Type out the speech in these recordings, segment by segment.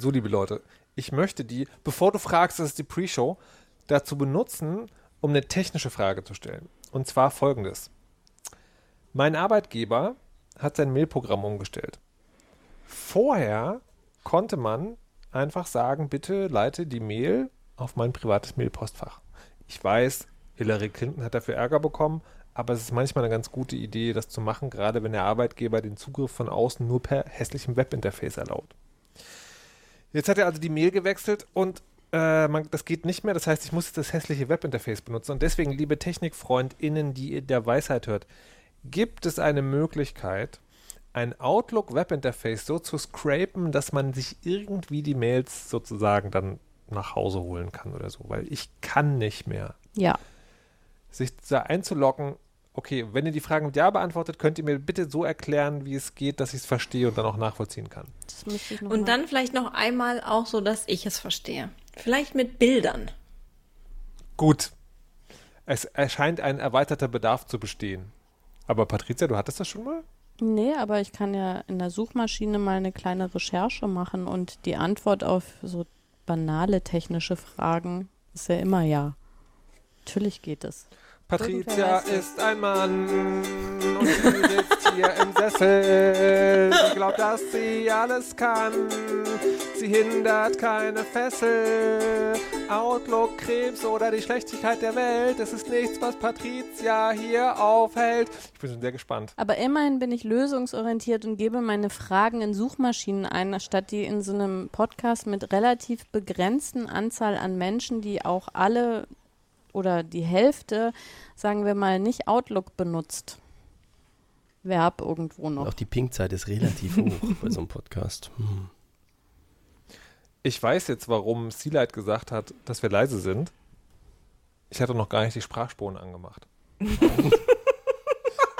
So, liebe Leute, ich möchte die, bevor du fragst, das ist die Pre-Show, dazu benutzen, um eine technische Frage zu stellen. Und zwar folgendes. Mein Arbeitgeber hat sein Mailprogramm umgestellt. Vorher konnte man einfach sagen, bitte leite die Mail auf mein privates Mailpostfach. Ich weiß, Hillary Clinton hat dafür Ärger bekommen, aber es ist manchmal eine ganz gute Idee, das zu machen, gerade wenn der Arbeitgeber den Zugriff von außen nur per hässlichem Webinterface erlaubt. Jetzt hat er also die Mail gewechselt und äh, man, das geht nicht mehr. Das heißt, ich muss jetzt das hässliche Webinterface benutzen. Und deswegen, liebe TechnikfreundInnen, die der Weisheit hört, gibt es eine Möglichkeit, ein Outlook-Webinterface so zu scrapen, dass man sich irgendwie die Mails sozusagen dann nach Hause holen kann oder so, weil ich kann nicht mehr. Ja. Sich da einzuloggen, okay, wenn ihr die Fragen mit Ja beantwortet, könnt ihr mir bitte so erklären, wie es geht, dass ich es verstehe und dann auch nachvollziehen kann. und dann vielleicht noch einmal auch so, dass ich es verstehe. Vielleicht mit Bildern. Gut. Es erscheint ein erweiterter Bedarf zu bestehen. Aber Patricia, du hattest das schon mal? Nee, aber ich kann ja in der Suchmaschine mal eine kleine Recherche machen und die Antwort auf so banale technische Fragen ist ja immer ja. Natürlich geht es. Patricia ist ein Mann und sie sitzt hier im Sessel. Sie glaubt, dass sie alles kann. Sie hindert keine Fessel. Outlook, Krebs oder die Schlechtigkeit der Welt. Es ist nichts, was Patricia hier aufhält. Ich bin schon sehr gespannt. Aber immerhin bin ich lösungsorientiert und gebe meine Fragen in Suchmaschinen ein, statt die in so einem Podcast mit relativ begrenzten Anzahl an Menschen, die auch alle oder die Hälfte, sagen wir mal, nicht Outlook benutzt. Verb irgendwo noch. Auch die Pinkzeit ist relativ hoch bei so einem Podcast. Hm. Ich weiß jetzt, warum Sealight gesagt hat, dass wir leise sind. Ich hatte noch gar nicht die Sprachspuren angemacht.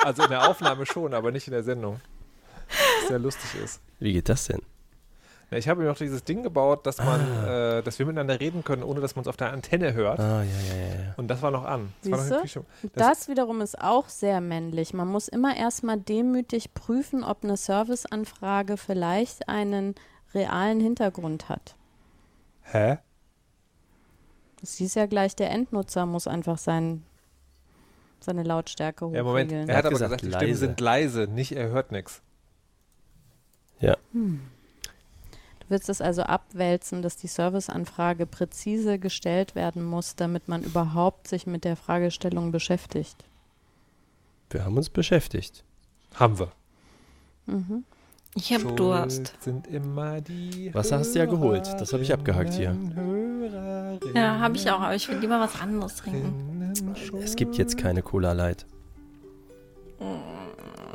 also in der Aufnahme schon, aber nicht in der Sendung. Was sehr lustig ist. Wie geht das denn? Ja, ich habe mir noch dieses Ding gebaut, dass man, ah. äh, dass wir miteinander reden können, ohne dass man uns auf der Antenne hört. Ah, ja, ja, ja. Und das war noch an. Das, war noch das, das wiederum ist auch sehr männlich. Man muss immer erstmal demütig prüfen, ob eine Serviceanfrage vielleicht einen realen Hintergrund hat. Hä? Das hieß ja gleich, der Endnutzer muss einfach sein, seine Lautstärke hochregeln. Ja, Moment, er hat aber gesagt, gesagt die Stimmen sind leise, nicht er hört nichts. Ja. Hm wird es also abwälzen, dass die Serviceanfrage präzise gestellt werden muss, damit man überhaupt sich mit der Fragestellung beschäftigt. Wir haben uns beschäftigt. Haben wir. Mhm. Ich habe Durst. Sind immer die Wasser hast du ja geholt. Das habe ich abgehakt hier. Ja, habe ich auch, aber ich will lieber was anderes trinken. Es gibt jetzt keine Cola Light.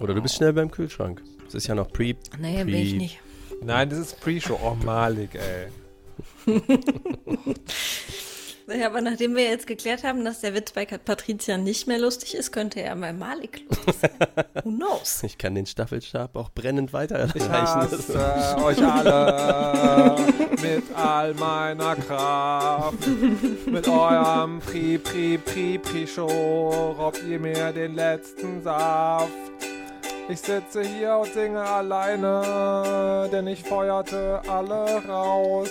Oder du bist schnell beim Kühlschrank. Es ist ja noch Pre. Nee, pre bin ich nicht. Nein, das ist Pre-Show. Oh, malig, ey. Naja, aber nachdem wir jetzt geklärt haben, dass der Witz bei Patricia nicht mehr lustig ist, könnte er bei Malik lustig sein. Who knows? Ich kann den Staffelstab auch brennend weiterreichen. Ich hasse euch alle mit all meiner Kraft. Mit eurem Pri, Pri, Pri, Pri-Show raubt ihr mir den letzten Saft. Ich sitze hier und singe alleine, denn ich feuerte alle raus.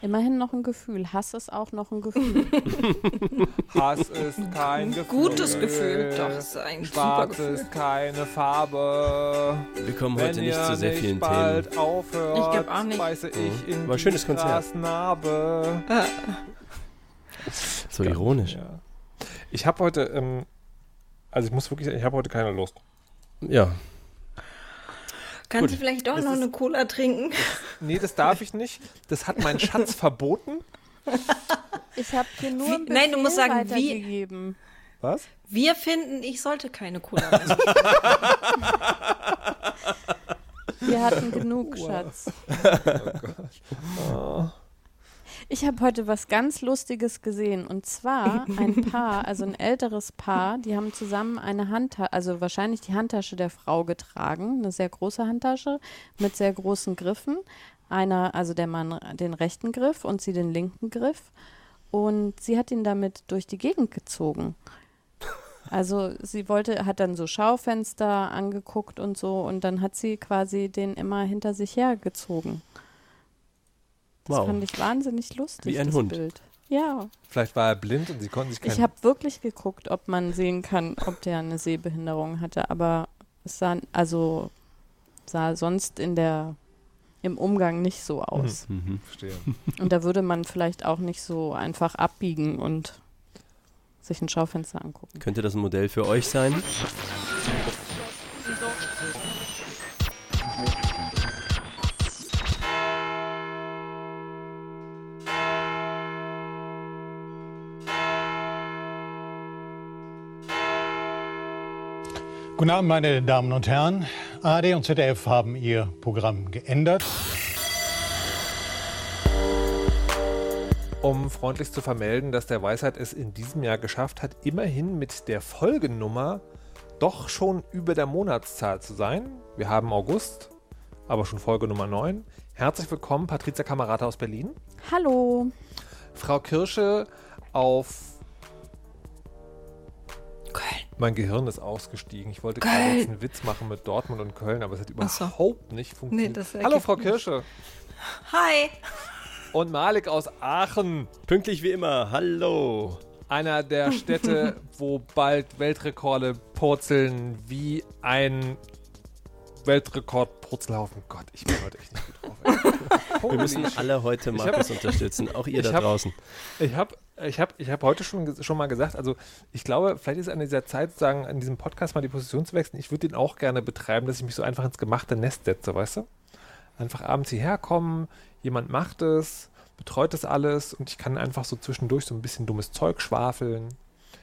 Immerhin noch ein Gefühl. Hass ist auch noch ein Gefühl. Hass ist kein Gefühl. Gutes Gefühl. Doch, ist ein Schwarz super Gefühl. ist keine Farbe. Wir kommen heute nicht zu sehr vielen bald Themen. Aufhört, ich glaube auch nicht. Beiße ich in War ein schönes Konzert. Ah. So ironisch. Ja. Ich habe heute, ähm, also ich muss wirklich sagen, ich habe heute keine Lust. Ja. Kannst Gut. du vielleicht doch das noch ist, eine Cola trinken? Das, nee, das darf ich nicht. Das hat mein Schatz verboten. Ich habe hier nur wie, Nein, du musst sagen, wie. Was? Wir finden, ich sollte keine Cola mehr Wir hatten genug, wow. Schatz. Oh Gott. Oh. Ich habe heute was ganz Lustiges gesehen. Und zwar ein Paar, also ein älteres Paar, die haben zusammen eine Handtasche, also wahrscheinlich die Handtasche der Frau getragen. Eine sehr große Handtasche mit sehr großen Griffen. Einer, also der Mann den rechten Griff und sie den linken Griff. Und sie hat ihn damit durch die Gegend gezogen. Also sie wollte, hat dann so Schaufenster angeguckt und so und dann hat sie quasi den immer hinter sich hergezogen. Das Wow. fand ich wahnsinnig lustig. Wie ein das Hund. Bild. Ja, Vielleicht war er blind und sie konnten sich ich kein habe wirklich geguckt, ob man sehen kann, ob der eine Sehbehinderung hatte, aber es sah also sah sonst in der im Umgang nicht so aus. Mhm. verstehe. Und da würde man vielleicht auch nicht so einfach abbiegen und sich ein Schaufenster angucken. Könnte das ein Modell für euch sein? Guten Abend, meine Damen und Herren. ARD und ZDF haben ihr Programm geändert. Um freundlich zu vermelden, dass der Weisheit es in diesem Jahr geschafft hat, immerhin mit der Folgennummer doch schon über der Monatszahl zu sein. Wir haben August, aber schon Folge Nummer 9. Herzlich willkommen, Patricia Kamerata aus Berlin. Hallo. Frau Kirsche auf. Mein Gehirn ist ausgestiegen. Ich wollte gerade jetzt einen Witz machen mit Dortmund und Köln, aber es hat Ach so. überhaupt nicht funktioniert. das Hallo, Frau. Kirsche. Hi. Und Malik aus Aachen. Pünktlich wie immer. Hallo. einer der Städte, wo bald Weltrekorde purzeln wie ein Weltrekord-Purzelhaufen. Gott, ich bin heute echt nicht gut drauf. Wir müssen alle heute hab- Markus unterstützen. Auch ihr da hab- draußen. Ich habe ich hab, ich hab heute schon, schon mal gesagt, also ich glaube, vielleicht ist an dieser Zeit, sagen, an diesem Podcast mal die Position zu wechseln. Ich würde den auch gerne betreiben, dass ich mich so einfach ins gemachte Nest setze, weißt du? Einfach abends hierher kommen, jemand macht es, betreut das alles und ich kann einfach so zwischendurch so ein bisschen dummes Zeug schwafeln.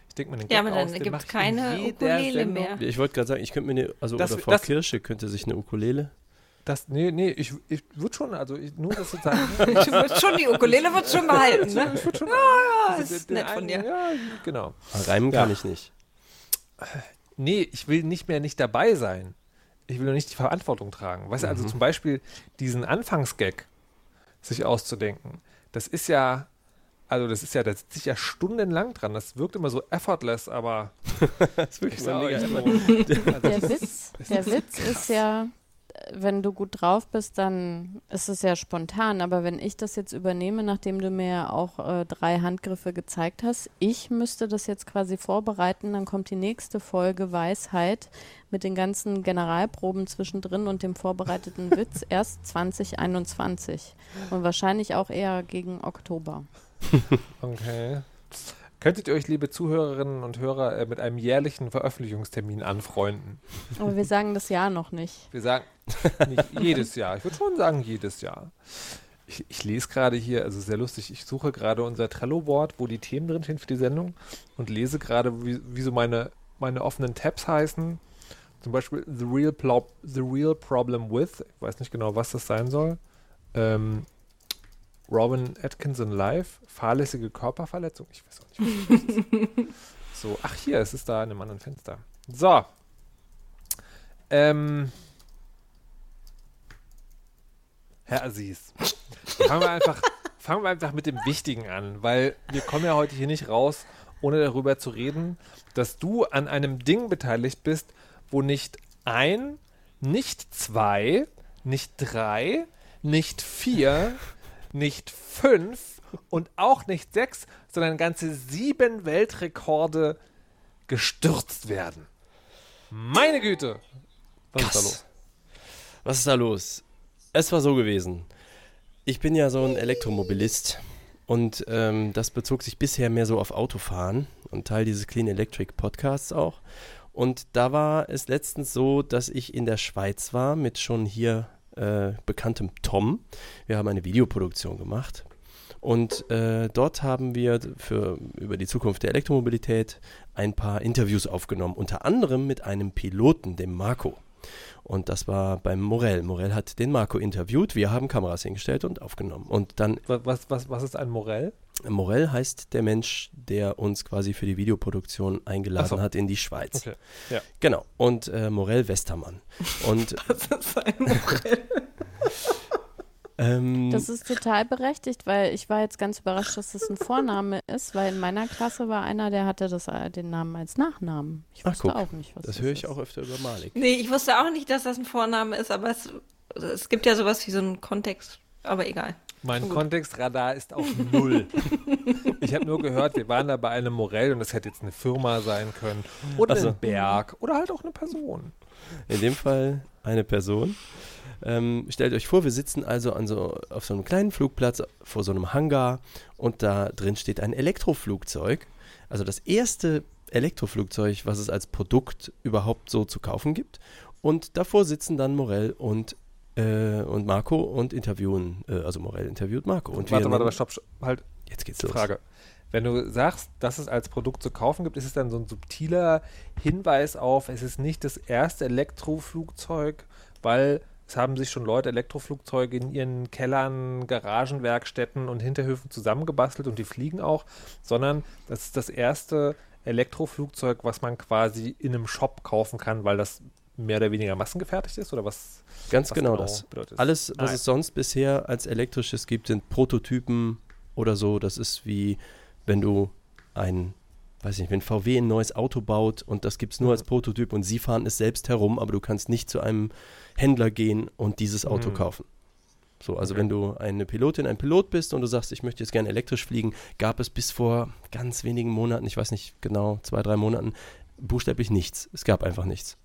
Ich denke mir den Ja, Gag aber dann ich in keine Ukulele Sendung. mehr. Ich wollte gerade sagen, ich könnte mir eine, also Das- oder Frau das- Kirsche könnte sich eine Ukulele. Das, nee, nee, ich, ich würde schon, also ich, nur das sozusagen. Ich würd schon die Ukulele wird schon behalten, ne? ich würde schon. Ja, also ist den- den nett von einen- dir. Ja, genau. Aber Reimen Ja. kann ich nicht. Nee, ich will nicht mehr nicht dabei sein. Ich will nur nicht die Verantwortung tragen. Weißt du, also zum Beispiel diesen Anfangsgag sich auszudenken, das ist ja, also das ist ja, da sitze ich ja stundenlang dran. Das wirkt immer so effortless, aber Das ist ich sag mega euch so, effort. also Der das Witz, der Witz ist ja, wenn du gut drauf bist, dann ist es ja spontan. Aber wenn ich das jetzt übernehme, nachdem du mir ja auch äh, drei Handgriffe gezeigt hast, ich müsste das jetzt quasi vorbereiten, dann kommt die nächste Folge Weisheit mit den ganzen Generalproben zwischendrin und dem vorbereiteten Witz erst 2021. Und wahrscheinlich auch eher gegen Oktober. Okay. Könntet ihr euch, liebe Zuhörerinnen und Hörer, äh, mit einem jährlichen Veröffentlichungstermin anfreunden? Aber wir sagen das Jahr noch nicht. Wir sagen nicht jedes Jahr. Ich würde schon sagen jedes Jahr. Ich, ich lese gerade hier, also sehr lustig, ich suche gerade unser Trello-Board, wo die Themen drin stehen für die Sendung und lese gerade, wie, wie so meine, meine offenen Tabs heißen. Zum Beispiel The Real, Plo The Real Problem With, ich weiß nicht genau, was das sein soll. Ähm, Robin Atkinson Live, fahrlässige Körperverletzung. Ich weiß auch nicht, was das ist. So, ach hier, es ist da in einem anderen Fenster. So. Ähm. Herr Aziz, fangen wir einfach, fangen wir einfach mit dem Wichtigen an, weil wir kommen ja heute hier nicht raus, ohne darüber zu reden, dass du an einem Ding beteiligt bist, wo nicht ein, nicht zwei, nicht drei, nicht vier, nicht fünf und auch nicht sechs, sondern ganze sieben Weltrekorde gestürzt werden. Meine Güte! Was ist da Krass. los? Was ist da los? Es war so gewesen. Ich bin ja so ein Elektromobilist und ähm, das bezog sich bisher mehr so auf Autofahren und Teil dieses Clean Electric Podcasts auch. Und da war es letztens so, dass ich in der Schweiz war mit schon hier äh, bekanntem Tom. Wir haben eine Videoproduktion gemacht. Und äh, dort haben wir für, über die Zukunft der Elektromobilität ein paar Interviews aufgenommen, unter anderem mit einem Piloten, dem Marco. Und das war beim Morell. Morell hat den Marco interviewt. Wir haben Kameras hingestellt und aufgenommen. Und dann, Was, was, was, ist ein Morell? Morell heißt der Mensch, der uns quasi für die Videoproduktion eingeladen so. hat in die Schweiz. Okay. Ja. Genau. Und äh, Morell Westermann. Und Das ist ein Morell. ähm, Das ist total berechtigt, weil ich war jetzt ganz überrascht, dass das ein Vorname ist, weil in meiner Klasse war einer, der hatte das, äh, den Namen als Nachnamen. Ich Ach, wusste guck. auch nicht, was das das höre ich ist. auch öfter über Malik. Nee, ich wusste auch nicht, dass das ein Vorname ist, aber es, es gibt ja sowas wie so einen Kontext. Aber egal. Mein Kontextradar ist auf Null. ich habe nur gehört, wir waren da bei einem Morell und das hätte jetzt eine Firma sein können. Oder so. ein Berg. Oder halt auch eine Person. In dem Fall eine Person. Ähm, stellt euch vor, wir sitzen also an so, auf so einem kleinen Flugplatz vor so einem Hangar und da drin steht ein Elektroflugzeug. Also das erste Elektroflugzeug, was es als Produkt überhaupt so zu kaufen gibt. Und davor sitzen dann Morell und, äh, und Marco und interviewen, äh, also Morell interviewt Marco. Und warte, wir warte, nennen- stopp, stopp. Halt, Jetzt geht's los. Frage. Wenn du sagst, dass es als Produkt zu kaufen gibt, ist es dann so ein subtiler Hinweis auf, es ist nicht das erste Elektroflugzeug, weil es haben sich schon Leute Elektroflugzeuge in ihren Kellern, Garagenwerkstätten und Hinterhöfen zusammengebastelt und die fliegen auch, sondern das ist das erste Elektroflugzeug, was man quasi in einem Shop kaufen kann, weil das mehr oder weniger massengefertigt ist oder was? Ganz was genau das. bedeutet Alles, was Ah, es sonst bisher als elektrisches gibt, sind Prototypen oder so. Das ist wie, wenn du ein, weiß nicht, wenn VW ein neues Auto baut und das gibt es nur als Prototyp und sie fahren es selbst herum, aber du kannst nicht zu einem Händler gehen und dieses Auto Mhm. kaufen. So, also Okay. wenn du eine Pilotin, ein Pilot bist und du sagst, ich möchte jetzt gerne elektrisch fliegen, gab es bis vor ganz wenigen Monaten, ich weiß nicht genau, zwei, drei Monaten, buchstäblich nichts. Es gab einfach nichts.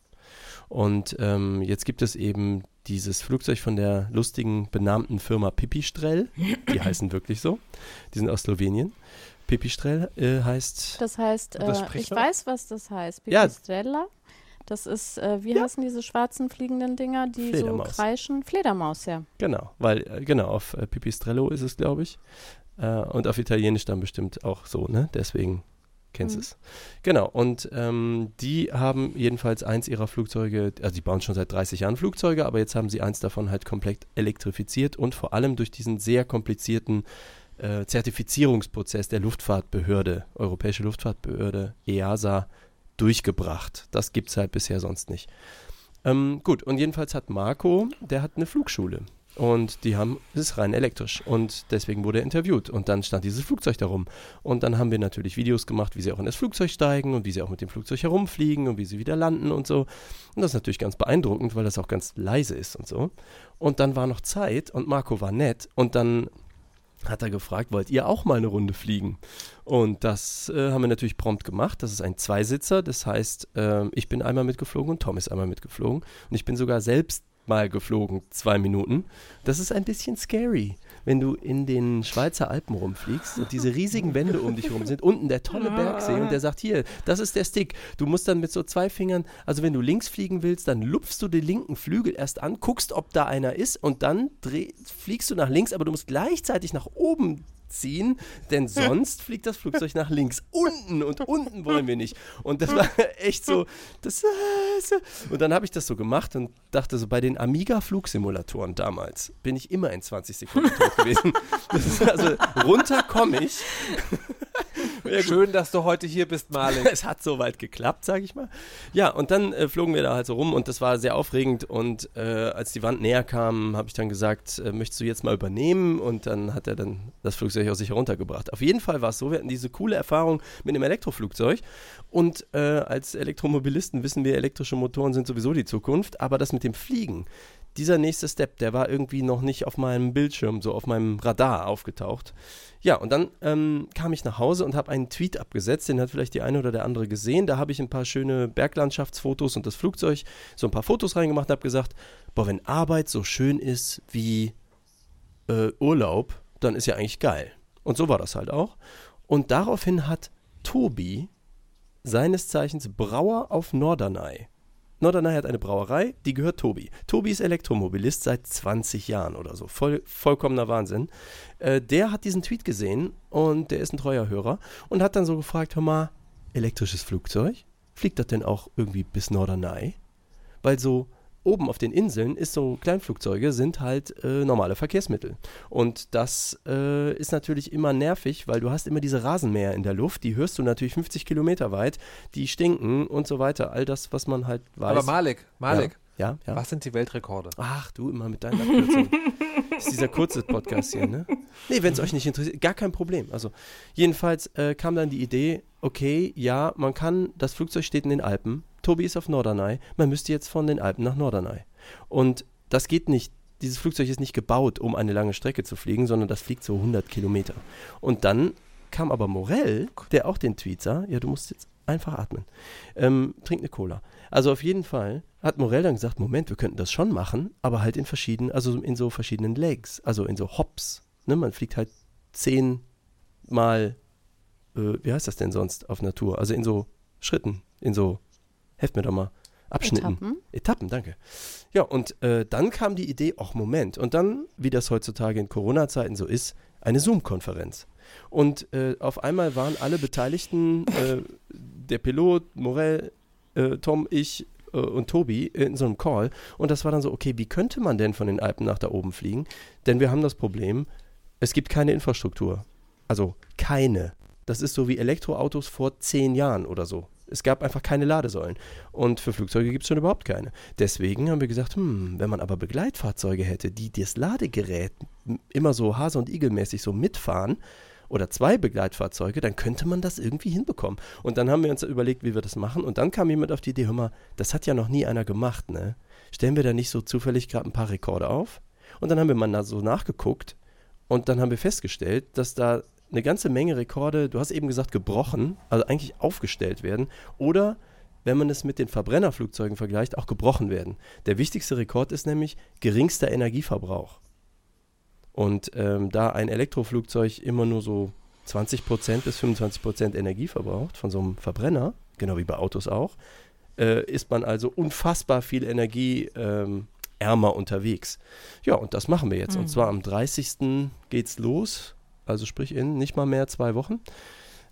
Und ähm, jetzt gibt es eben dieses Flugzeug von der lustigen, benannten Firma Pipistrel. Die heißen wirklich so. Die sind aus Slowenien. Pipistrel äh, heißt. Das heißt, das äh, spricht ich weiß, was das heißt. Ja. Pipistrella. Das ist, äh, wie heißen diese schwarzen fliegenden Dinger, die so kreischen? Fledermaus, ja. Genau, weil, äh, genau, auf äh, Pipistrello ist es, glaube ich. Äh, und auf Italienisch dann bestimmt auch so, ne? Deswegen kennst du Mhm. es. Genau, und ähm, die haben jedenfalls eins ihrer Flugzeuge, also die bauen schon seit 30 Jahren Flugzeuge, aber jetzt haben sie eins davon halt komplett elektrifiziert und vor allem durch diesen sehr komplizierten äh, Zertifizierungsprozess der Luftfahrtbehörde, Europäische Luftfahrtbehörde, EASA, durchgebracht. Das gibt es halt bisher sonst nicht. Ähm, gut, und jedenfalls hat Marco, der hat eine Flugschule. Und die haben, es ist rein elektrisch. Und deswegen wurde er interviewt. Und dann stand dieses Flugzeug darum. Und dann haben wir natürlich Videos gemacht, wie sie auch in das Flugzeug steigen und wie sie auch mit dem Flugzeug herumfliegen und wie sie wieder landen und so. Und das ist natürlich ganz beeindruckend, weil das auch ganz leise ist und so. Und dann war noch Zeit und Marco war nett. Und dann hat er gefragt, wollt ihr auch mal eine Runde fliegen? Und das äh, haben wir natürlich prompt gemacht. Das ist ein Zweisitzer, das heißt, äh, ich bin einmal mitgeflogen und Tom ist einmal mitgeflogen. Und ich bin sogar selbst mal geflogen, zwei Minuten. Das ist ein bisschen scary, wenn du in den Schweizer Alpen rumfliegst und diese riesigen Wände um dich rum sind, unten der tolle Bergsee und der sagt, hier, das ist der Stick. Du musst dann mit so zwei Fingern, also wenn du links fliegen willst, dann lupfst du den linken Flügel erst an, guckst, ob da einer ist und dann dreh, fliegst du nach links, aber du musst gleichzeitig nach oben ziehen, denn sonst fliegt das Flugzeug nach links. Unten und unten wollen wir nicht. Und das war echt so, das, äh, so. und dann habe ich das so gemacht und dachte so, bei den Amiga-Flugsimulatoren damals bin ich immer in 20 Sekunden tot gewesen. Das ist also, runter komme ich. Ja. Schön, dass du heute hier bist, Malik. Es hat soweit geklappt, sage ich mal. Ja, und dann äh, flogen wir da halt so rum und das war sehr aufregend. Und äh, als die Wand näher kam, habe ich dann gesagt, äh, möchtest du jetzt mal übernehmen? Und dann hat er dann das Flugzeug aus sich heruntergebracht. Auf jeden Fall war es so, wir hatten diese coole Erfahrung mit einem Elektroflugzeug. Und äh, als Elektromobilisten wissen wir, elektrische Motoren sind sowieso die Zukunft. Aber das mit dem Fliegen, dieser nächste Step, der war irgendwie noch nicht auf meinem Bildschirm, so auf meinem Radar aufgetaucht. Ja, und dann ähm, kam ich nach Hause und habe einen Tweet abgesetzt, den hat vielleicht die eine oder der andere gesehen. Da habe ich ein paar schöne Berglandschaftsfotos und das Flugzeug, so ein paar Fotos reingemacht und habe gesagt, boah, wenn Arbeit so schön ist wie äh, Urlaub, dann ist ja eigentlich geil. Und so war das halt auch. Und daraufhin hat Tobi, seines Zeichens Brauer auf Norderney, Norderney hat eine Brauerei, die gehört Tobi. Tobi ist Elektromobilist seit 20 Jahren oder so. Voll, vollkommener Wahnsinn. Äh, der hat diesen Tweet gesehen und der ist ein treuer Hörer und hat dann so gefragt: Hör mal, elektrisches Flugzeug? Fliegt das denn auch irgendwie bis Norderney? Weil so oben auf den Inseln ist so Kleinflugzeuge sind halt äh, normale Verkehrsmittel. Und das äh, ist natürlich immer nervig, weil du hast immer diese Rasenmäher in der Luft, die hörst du natürlich 50 Kilometer weit, die stinken und so weiter. All das, was man halt weiß. Aber Malik, Malik, Ja, ja. was sind die Weltrekorde? Ach, du immer mit deinen Abkürzungen. das ist dieser kurze Podcast hier, ne? Nee, wenn es euch nicht interessiert, gar kein Problem. Also, jedenfalls äh, kam dann die Idee, okay, ja, man kann, das Flugzeug steht in den Alpen, Tobi ist auf Norderney, man müsste jetzt von den Alpen nach Norderney. Und das geht nicht dieses Flugzeug ist nicht gebaut, um eine lange Strecke zu fliegen, sondern das fliegt so 100 Kilometer. Und dann kam aber Morell, der auch den Tweet sah, ja, du musst jetzt einfach atmen, ähm, trink eine Cola. Also auf jeden Fall hat Morell dann gesagt, Moment, wir könnten das schon machen, aber halt in verschiedenen, also in so verschiedenen Legs, also in so Hops. Ne? Man fliegt halt zehnmal, äh, wie heißt das denn sonst auf Natur? Also in so Schritten, in so, helft mir doch mal, Abschnitten. Etappen. Etappen, danke. Ja, und äh, dann kam die Idee, ach Moment, und dann, wie das heutzutage in Corona-Zeiten so ist, eine Zoom-Konferenz. Und äh, auf einmal waren alle Beteiligten, äh, der Pilot, Morell, äh, Tom, ich äh, und Tobi in so einem Call. Und das war dann so, okay, wie könnte man denn von den Alpen nach da oben fliegen? Denn wir haben das Problem, es gibt keine Infrastruktur. Also keine. Das ist so wie Elektroautos vor zehn Jahren oder so. Es gab einfach keine Ladesäulen. Und für Flugzeuge gibt es schon überhaupt keine. Deswegen haben wir gesagt, hm, wenn man aber Begleitfahrzeuge hätte, die das Ladegerät immer so Hase- und Igelmäßig so mitfahren, oder zwei Begleitfahrzeuge, dann könnte man das irgendwie hinbekommen. Und dann haben wir uns überlegt, wie wir das machen. Und dann kam jemand auf die Idee, hör mal, das hat ja noch nie einer gemacht, ne? Stellen wir da nicht so zufällig gerade ein paar Rekorde auf? Und dann haben wir mal so nachgeguckt und dann haben wir festgestellt, dass da eine ganze Menge Rekorde, du hast eben gesagt, gebrochen, also eigentlich aufgestellt werden oder wenn man es mit den Verbrennerflugzeugen vergleicht, auch gebrochen werden. Der wichtigste Rekord ist nämlich geringster Energieverbrauch. Und ähm, da ein Elektroflugzeug immer nur so 20% bis 25% Energie verbraucht von so einem Verbrenner, genau wie bei Autos auch, äh, ist man also unfassbar viel Energie ähm, ärmer unterwegs. Ja, und das machen wir jetzt. Mhm. Und zwar am 30. geht's los, also sprich in nicht mal mehr zwei Wochen.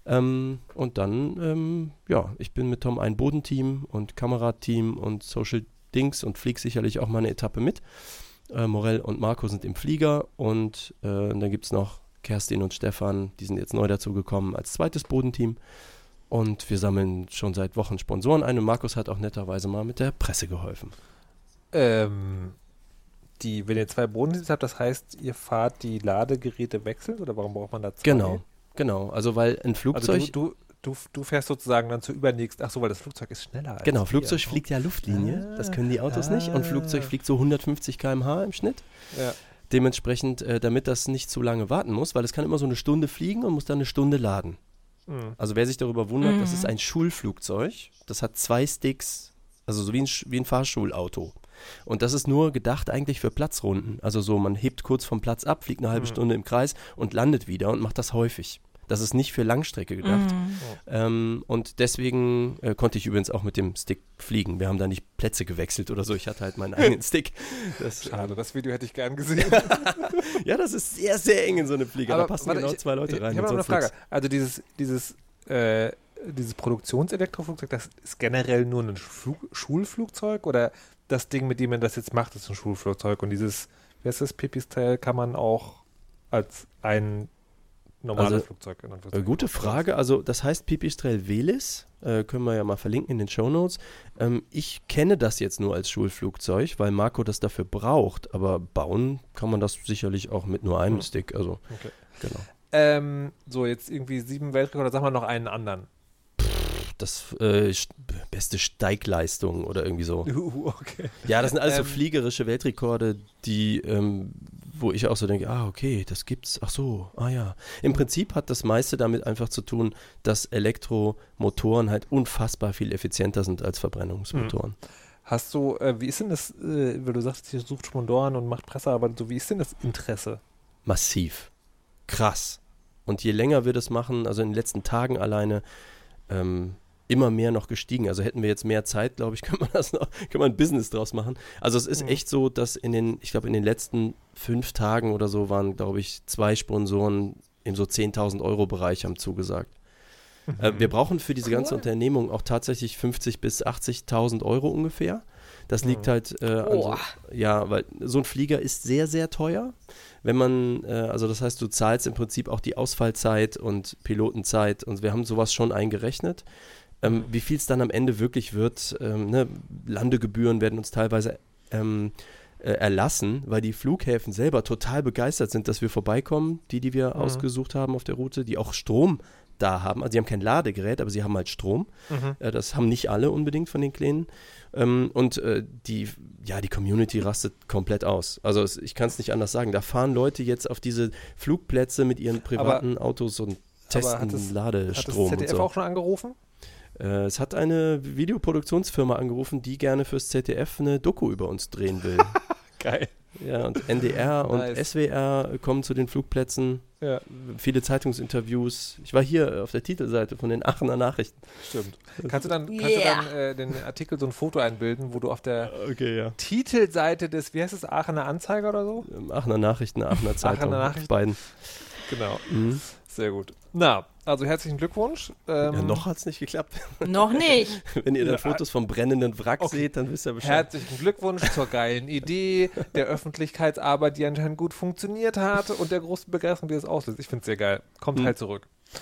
Ähm, und dann, ähm, ja, ich bin mit Tom ein Bodenteam und Kamerateam und Social Dings und fliege sicherlich auch mal eine Etappe mit. Äh, Morell und Marco sind im Flieger und äh, dann gibt es noch Kerstin und Stefan, die sind jetzt neu dazugekommen als zweites Bodenteam. Und wir sammeln schon seit Wochen Sponsoren ein und Markus hat auch netterweise mal mit der Presse geholfen. Ähm, die, wenn ihr zwei Bodenteams habt, das heißt, ihr fahrt die Ladegeräte wechseln oder warum braucht man da zwei? Genau, genau. Also weil ein Flugzeug. Also du, du, du, du fährst sozusagen dann zur übernächsten, ach so, weil das Flugzeug ist schneller. Als Genau, Flugzeug wir. fliegt ja Luftlinie, Ah, das können die Autos nicht. Und Flugzeug ah. fliegt so 150 km/h im Schnitt. Ja. Dementsprechend, äh, damit das nicht zu lange warten muss, weil es kann immer so eine Stunde fliegen und muss dann eine Stunde laden. Mhm. Also wer sich darüber wundert, das ist ein Schulflugzeug. Das hat zwei Sticks, also so wie ein, wie ein Fahrschulauto. Und das ist nur gedacht eigentlich für Platzrunden. Also so, man hebt kurz vom Platz ab, fliegt eine halbe Mhm. Stunde im Kreis und landet wieder und macht das häufig. Das ist nicht für Langstrecke gedacht. Mhm. Ähm, und deswegen äh, konnte ich übrigens auch mit dem Stick fliegen. Wir haben da nicht Plätze gewechselt oder so. Ich hatte halt meinen eigenen Stick. Das, Schade, das Video hätte ich gern gesehen. ja, das ist sehr, sehr eng in so eine Flieger. da passen warte, genau ich- zwei Leute ich, rein. Ich habe eine Frage. Also dieses, dieses, äh, dieses Produktionselektroflugzeug, das ist generell nur ein Flug, Schulflugzeug oder das Ding, mit dem man das jetzt macht, ist ein Schulflugzeug und dieses, wie heißt das, Pipistrel kann man auch als ein normales Also, Flugzeug in Äh, gute. Frage. Also das heißt Pipistrel Velis. Äh, können wir ja mal verlinken in den Shownotes. Ähm, ich kenne das jetzt nur als Schulflugzeug, weil Marco das dafür braucht. Aber bauen kann man das sicherlich auch mit nur einem Hm. Stick. Also Okay. genau. Ähm, so, jetzt irgendwie sieben Weltrekorde, sagen wir noch einen anderen. Das äh, st- beste Steigleistung oder irgendwie so. Uh, okay. Ja, das sind alles so Ähm, fliegerische Weltrekorde, die, ähm, wo ich auch so denke, ah, okay, das gibt's, ach so, ah ja. Im Prinzip hat das meiste damit einfach zu tun, dass Elektromotoren halt unfassbar viel effizienter sind als Verbrennungsmotoren. Hast du, äh, wie ist denn das, äh, weil du sagst, ihr sucht Sponsoren und macht Pressearbeit, so wie ist denn das Interesse? Massiv. Krass. Und je länger wir das machen, also in den letzten Tagen alleine, ähm, immer mehr noch gestiegen. Also hätten wir jetzt mehr Zeit, glaube ich, könnte man das noch, könnte man ein Business draus machen. Also es ist Mhm. echt so, dass in den, ich glaube, in den letzten fünf Tagen oder so waren, glaube ich, zwei Sponsoren im so 10.000 Euro Bereich haben zugesagt. Äh, wir brauchen für diese ganze Cool. Unternehmung auch tatsächlich 50 bis 80.000 Euro ungefähr. Das liegt Mhm. halt, äh, an so, ja, weil so ein Flieger ist sehr, sehr teuer. Wenn man, äh, also das heißt, du zahlst im Prinzip auch die Ausfallzeit und Pilotenzeit und wir haben sowas schon eingerechnet. Ähm, wie viel es dann am Ende wirklich wird, ähm, ne? Landegebühren werden uns teilweise ähm, äh, erlassen, weil die Flughäfen selber total begeistert sind, dass wir vorbeikommen, die, die wir Mhm. ausgesucht haben auf der Route, die auch Strom da haben. Also sie haben kein Ladegerät, aber sie haben halt Strom. Mhm. Äh, das haben nicht alle unbedingt von den Kleinen. Ähm, und äh, die, ja, die Community rastet komplett aus. Also es, ich kann es nicht anders sagen. Da fahren Leute jetzt auf diese Flugplätze mit ihren privaten Autos und testen hat das- Hat das Ladestrom und ZDF so. auch schon angerufen? Äh, es hat eine Videoproduktionsfirma angerufen, die gerne fürs ZDF eine Doku über uns drehen will. Geil. ja, und NDR und Nice. SWR kommen zu den Flugplätzen. Ja, Viele Zeitungsinterviews. Ich war hier auf der Titelseite von den Aachener Nachrichten. stimmt. Kannst du dann, kannst du dann äh, den Artikel so ein Foto einbilden, wo du auf der Okay, ja. Titelseite des, wie heißt es, Aachener Anzeiger oder so? Ähm, Aachener Nachrichten, Aachener Zeitung. Nachrichten. Beiden. Genau. Mhm. Sehr gut. Na, also herzlichen Glückwunsch. Ähm, Ja, noch hat es nicht geklappt. Noch nicht. Wenn ihr dann Ja. Fotos vom brennenden Wrack Okay. seht, dann wisst ihr Bescheid. Herzlichen Glückwunsch zur geilen Idee, der Öffentlichkeitsarbeit, die anscheinend gut funktioniert hat und der großen Begeisterung, die es auslöst. Ich finde es sehr geil. Kommt Hm. halt zurück. Auf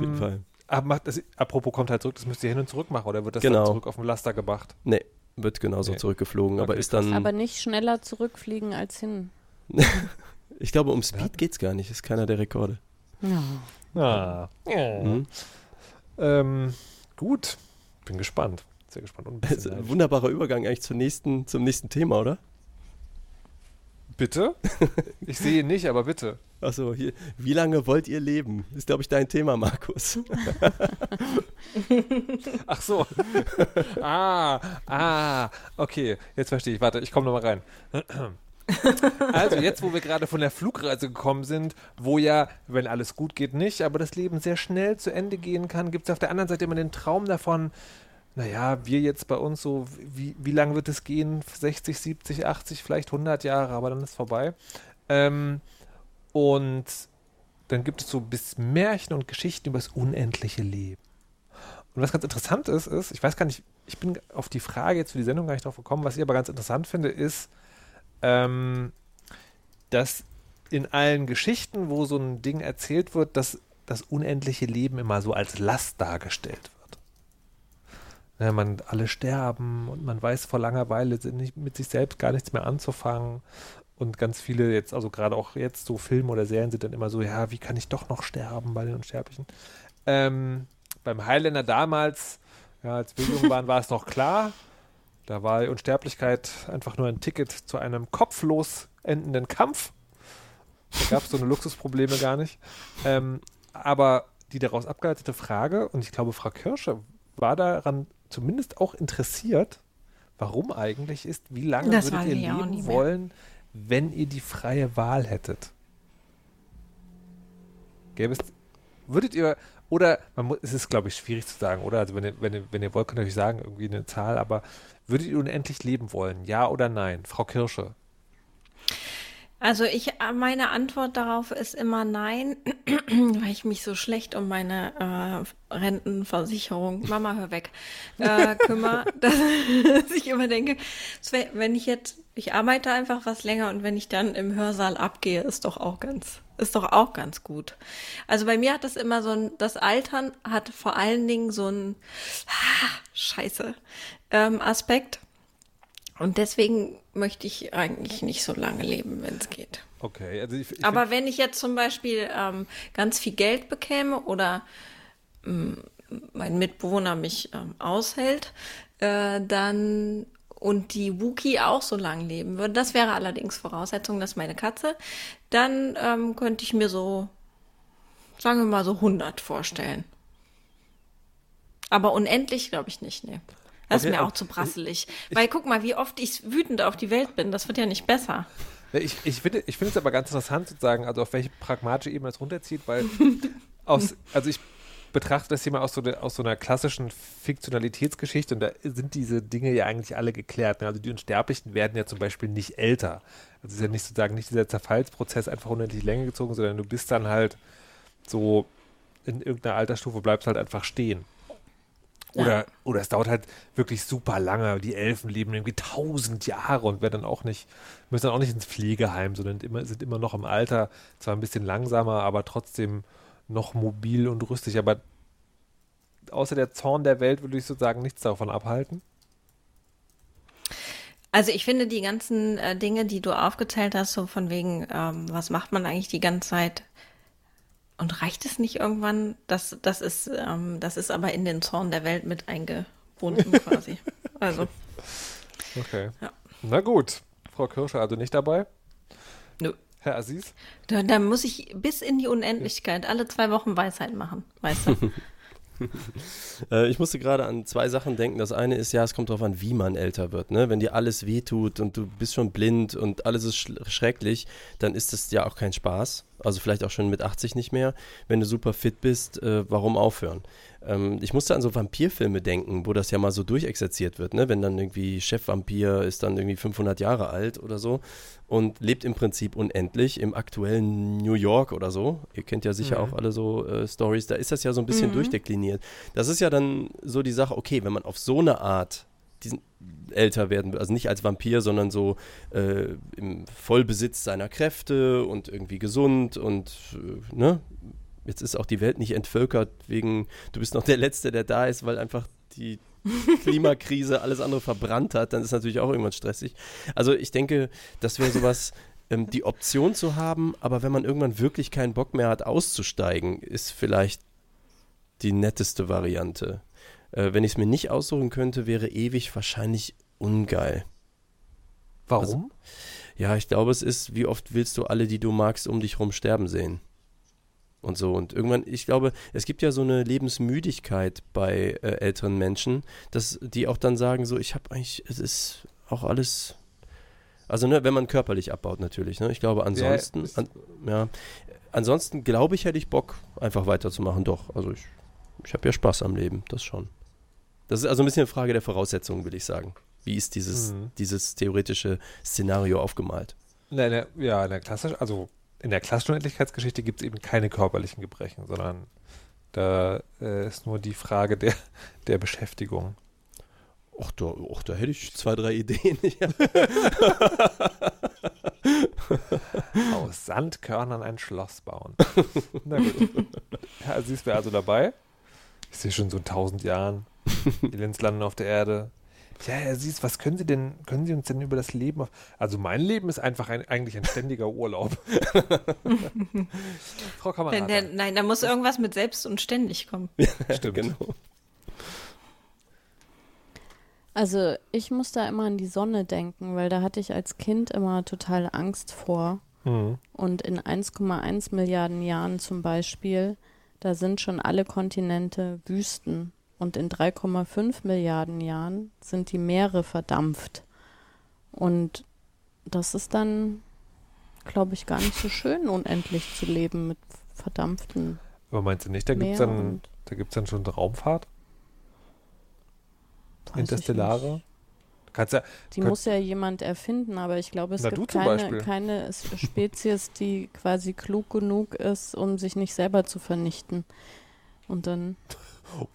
jeden Ähm, Fall. aber macht das, apropos kommt halt zurück, das müsst ihr hin und zurück machen oder wird das Genau. dann zurück auf den Laster gebracht? Nee, wird genauso Nee. zurückgeflogen, aber Okay, ist dann. Aber nicht schneller zurückfliegen als hin. ich glaube, um Speed geht's gar nicht. Ist keiner der Rekorde. Ah. Mhm. Ähm, gut. Bin gespannt. Sehr gespannt. Und ein wunderbarer Übergang eigentlich zum nächsten, zum nächsten Thema, oder? Bitte? Ich sehe ihn nicht, aber bitte. Achso, hier. Wie lange wollt ihr leben? Ist, glaube ich, dein Thema, Markus. Ach so. ah, ah, okay. Jetzt verstehe ich. Warte, ich komme nochmal rein. Also jetzt, wo wir gerade von der Flugreise gekommen sind, wo ja, wenn alles gut geht, nicht, aber das Leben sehr schnell zu Ende gehen kann, gibt es auf der anderen Seite immer den Traum davon, naja, wir jetzt bei uns so, wie, wie lange wird es gehen? 60, 70, 80, vielleicht 100 Jahre, aber dann ist vorbei. Ähm, und dann gibt es so bis Märchen und Geschichten über das unendliche Leben. Und was ganz interessant ist, ist, ich weiß gar nicht, ich bin auf die Frage jetzt für die Sendung gar nicht drauf gekommen, was ich aber ganz interessant finde, ist, ähm, dass in allen Geschichten, wo so ein Ding erzählt wird, dass das unendliche Leben immer so als Last dargestellt wird. Ja, man, alle sterben und man weiß vor Langeweile nicht, mit sich selbst gar nichts mehr anzufangen. Und ganz viele jetzt, also gerade auch jetzt so Filme oder Serien sind dann immer so, ja, wie kann ich doch noch sterben bei den Unsterblichen? Ähm, beim Highlander damals, ja, als wir jung waren, war es noch klar. Da war die Unsterblichkeit einfach nur ein Ticket zu einem kopflos endenden Kampf. Da gab es so eine Luxusprobleme gar nicht. Ähm, aber die daraus abgeleitete Frage, und ich glaube, Frau Kirsche war daran zumindest auch interessiert, warum eigentlich ist, wie lange Das würdet ihr leben wollen, wenn ihr die freie Wahl hättet? Gäbe es, würdet ihr, oder man muss, es ist, glaube ich, schwierig zu sagen, oder? Also wenn ihr, wenn ihr, wenn ihr wollt, könnt ihr euch sagen, irgendwie eine Zahl, aber würdet ihr unendlich leben wollen? Ja oder nein? Frau Kirsche. Also ich, meine Antwort darauf ist immer nein, weil ich mich so schlecht um meine äh, Rentenversicherung, Mama hör weg, äh, kümmere, dass, dass ich immer denke, wenn ich jetzt, ich arbeite einfach was länger und wenn ich dann im Hörsaal abgehe, ist doch auch ganz, ist doch auch ganz gut. Also bei mir hat das immer so ein, das Altern hat vor allen Dingen so ein ah, Scheiße ähm, Aspekt. Und deswegen möchte ich eigentlich nicht so lange leben, wenn es geht. Okay, also ich, ich Aber wenn ich jetzt zum Beispiel ähm, ganz viel Geld bekäme oder ähm, mein Mitbewohner mich ähm, aushält, äh, dann und die Wookie auch so lang leben würde, das wäre allerdings Voraussetzung, dass meine Katze, dann ähm, könnte ich mir so, sagen wir mal so 100 vorstellen. Aber unendlich glaube ich nicht, nee. Das Okay, ist mir auch zu brasselig. Weil guck mal, wie oft ich wütend auf die Welt bin. Das wird ja nicht besser. Ich, ich finde ich finde es aber ganz interessant sozusagen, also auf welche pragmatische Ebene es runterzieht, weil aus, also ich betrachte das hier mal aus so, aus so einer klassischen Fiktionalitätsgeschichte und da sind diese Dinge ja eigentlich alle geklärt. Ne? Also die Unsterblichen werden ja zum Beispiel nicht älter. Also es ist ja nicht sozusagen nicht dieser Zerfallsprozess einfach unendlich Länge gezogen, sondern du bist dann halt so in irgendeiner Altersstufe bleibst halt einfach stehen. Oder, Ja. oder es dauert halt wirklich super lange. Die Elfen leben irgendwie tausend Jahre und werden dann auch nicht, müssen dann auch nicht ins Pflegeheim, sondern immer, sind immer noch im Alter, zwar ein bisschen langsamer, aber trotzdem noch mobil und rüstig. Aber außer der Zorn der Welt würde ich sozusagen nichts davon abhalten. Also ich finde die ganzen äh, Dinge, die du aufgezählt hast, so von wegen, ähm, was macht man eigentlich die ganze Zeit Und reicht es nicht irgendwann? Das, das, ist, ähm, das ist aber in den Zorn der Welt mit eingebunden quasi. Also. Okay. Ja. Na gut. Frau Kirscher also nicht dabei? Nö. Herr Aziz? Da, da muss ich bis in die Unendlichkeit alle zwei Wochen Weisheit machen, weißt du? Äh, ich musste gerade an zwei Sachen denken. Das eine ist, ja, es kommt darauf an, wie man älter wird. Ne? Wenn dir alles wehtut und du bist schon blind und alles ist sch schrecklich, dann ist das ja auch kein Spaß. Also vielleicht auch schon mit 80 nicht mehr. Wenn du super fit bist, äh, warum aufhören? Ähm, ich musste an so Vampirfilme denken, wo das ja mal so durchexerziert wird. Ne? Wenn dann irgendwie Chefvampir ist dann irgendwie 500 Jahre alt oder so und lebt im Prinzip unendlich im aktuellen New York oder so. Ihr kennt ja sicher Mhm. auch alle so äh, Stories. Da ist das ja so ein bisschen Mhm. durchdekliniert. Das ist ja dann so die Sache, okay, wenn man auf so eine Art diesen älter werden, will, also nicht als Vampir, sondern so äh, im Vollbesitz seiner Kräfte und irgendwie gesund und äh, ne? Jetzt ist auch die Welt nicht entvölkert wegen, du bist noch der Letzte, der da ist, weil einfach die Klimakrise alles andere verbrannt hat, dann ist natürlich auch irgendwann stressig. Also ich denke, das wäre sowas, ähm, die Option zu haben, aber wenn man irgendwann wirklich keinen Bock mehr hat, auszusteigen, ist vielleicht die netteste Variante. Äh, wenn ich es mir nicht aussuchen könnte, wäre ewig wahrscheinlich ungeil. Warum? Ja, ich glaube, es ist, wie oft willst du alle, die du magst, um dich rum sterben sehen? Und so. Und irgendwann, ich glaube, es gibt ja so eine Lebensmüdigkeit bei äh, älteren Menschen, dass die auch dann sagen, so, ich habe eigentlich, es ist auch alles. Also, ne, wenn man körperlich abbaut, natürlich, ne? Ich glaube, ansonsten, ist- an, ja, ansonsten glaube ich, hätte ich Bock, einfach weiterzumachen, doch. Also ich, ich habe ja Spaß am Leben, das schon. Das ist also ein bisschen eine Frage der Voraussetzungen, will ich sagen. Wie ist dieses, Mhm. dieses theoretische Szenario aufgemalt? Na, der, ja, in der klassischen, also in der klassischen Unendlichkeitsgeschichte gibt es eben keine körperlichen Gebrechen, sondern da äh, ist nur die Frage der, der Beschäftigung. Och, da, och, da hätte ich zwei, drei Ideen. Ja. Aus Sandkörnern ein Schloss bauen. Na gut. Herr Aziz wäre also dabei. Ich sehe schon so in tausend Jahren. Aliens landen auf der Erde. Ja, Herr Aziz, was können Sie denn, können Sie uns denn über das Leben auf. Also mein Leben ist einfach ein, eigentlich ein ständiger Urlaub. Frau Kamerad. nein, da muss irgendwas mit selbst und ständig kommen. Stimmt. genau. Also ich muss da immer an die Sonne denken, weil da hatte ich als Kind immer total Angst vor. Mhm. Und in 1,1 Milliarden Jahren zum Beispiel, da sind schon alle Kontinente Wüsten. Und in 3,5 Milliarden Jahren sind die Meere verdampft. Und das ist dann, glaube ich, gar nicht so schön, unendlich zu leben mit verdampften Aber meinst du nicht, da gibt es dann, da gibt's dann schon Raumfahrt? Interstellare? kannst ja, Die muss ja jemand erfinden, aber ich glaube, es Na, gibt keine, keine Spezies, die quasi klug genug ist, um sich nicht selber zu vernichten. Und dann,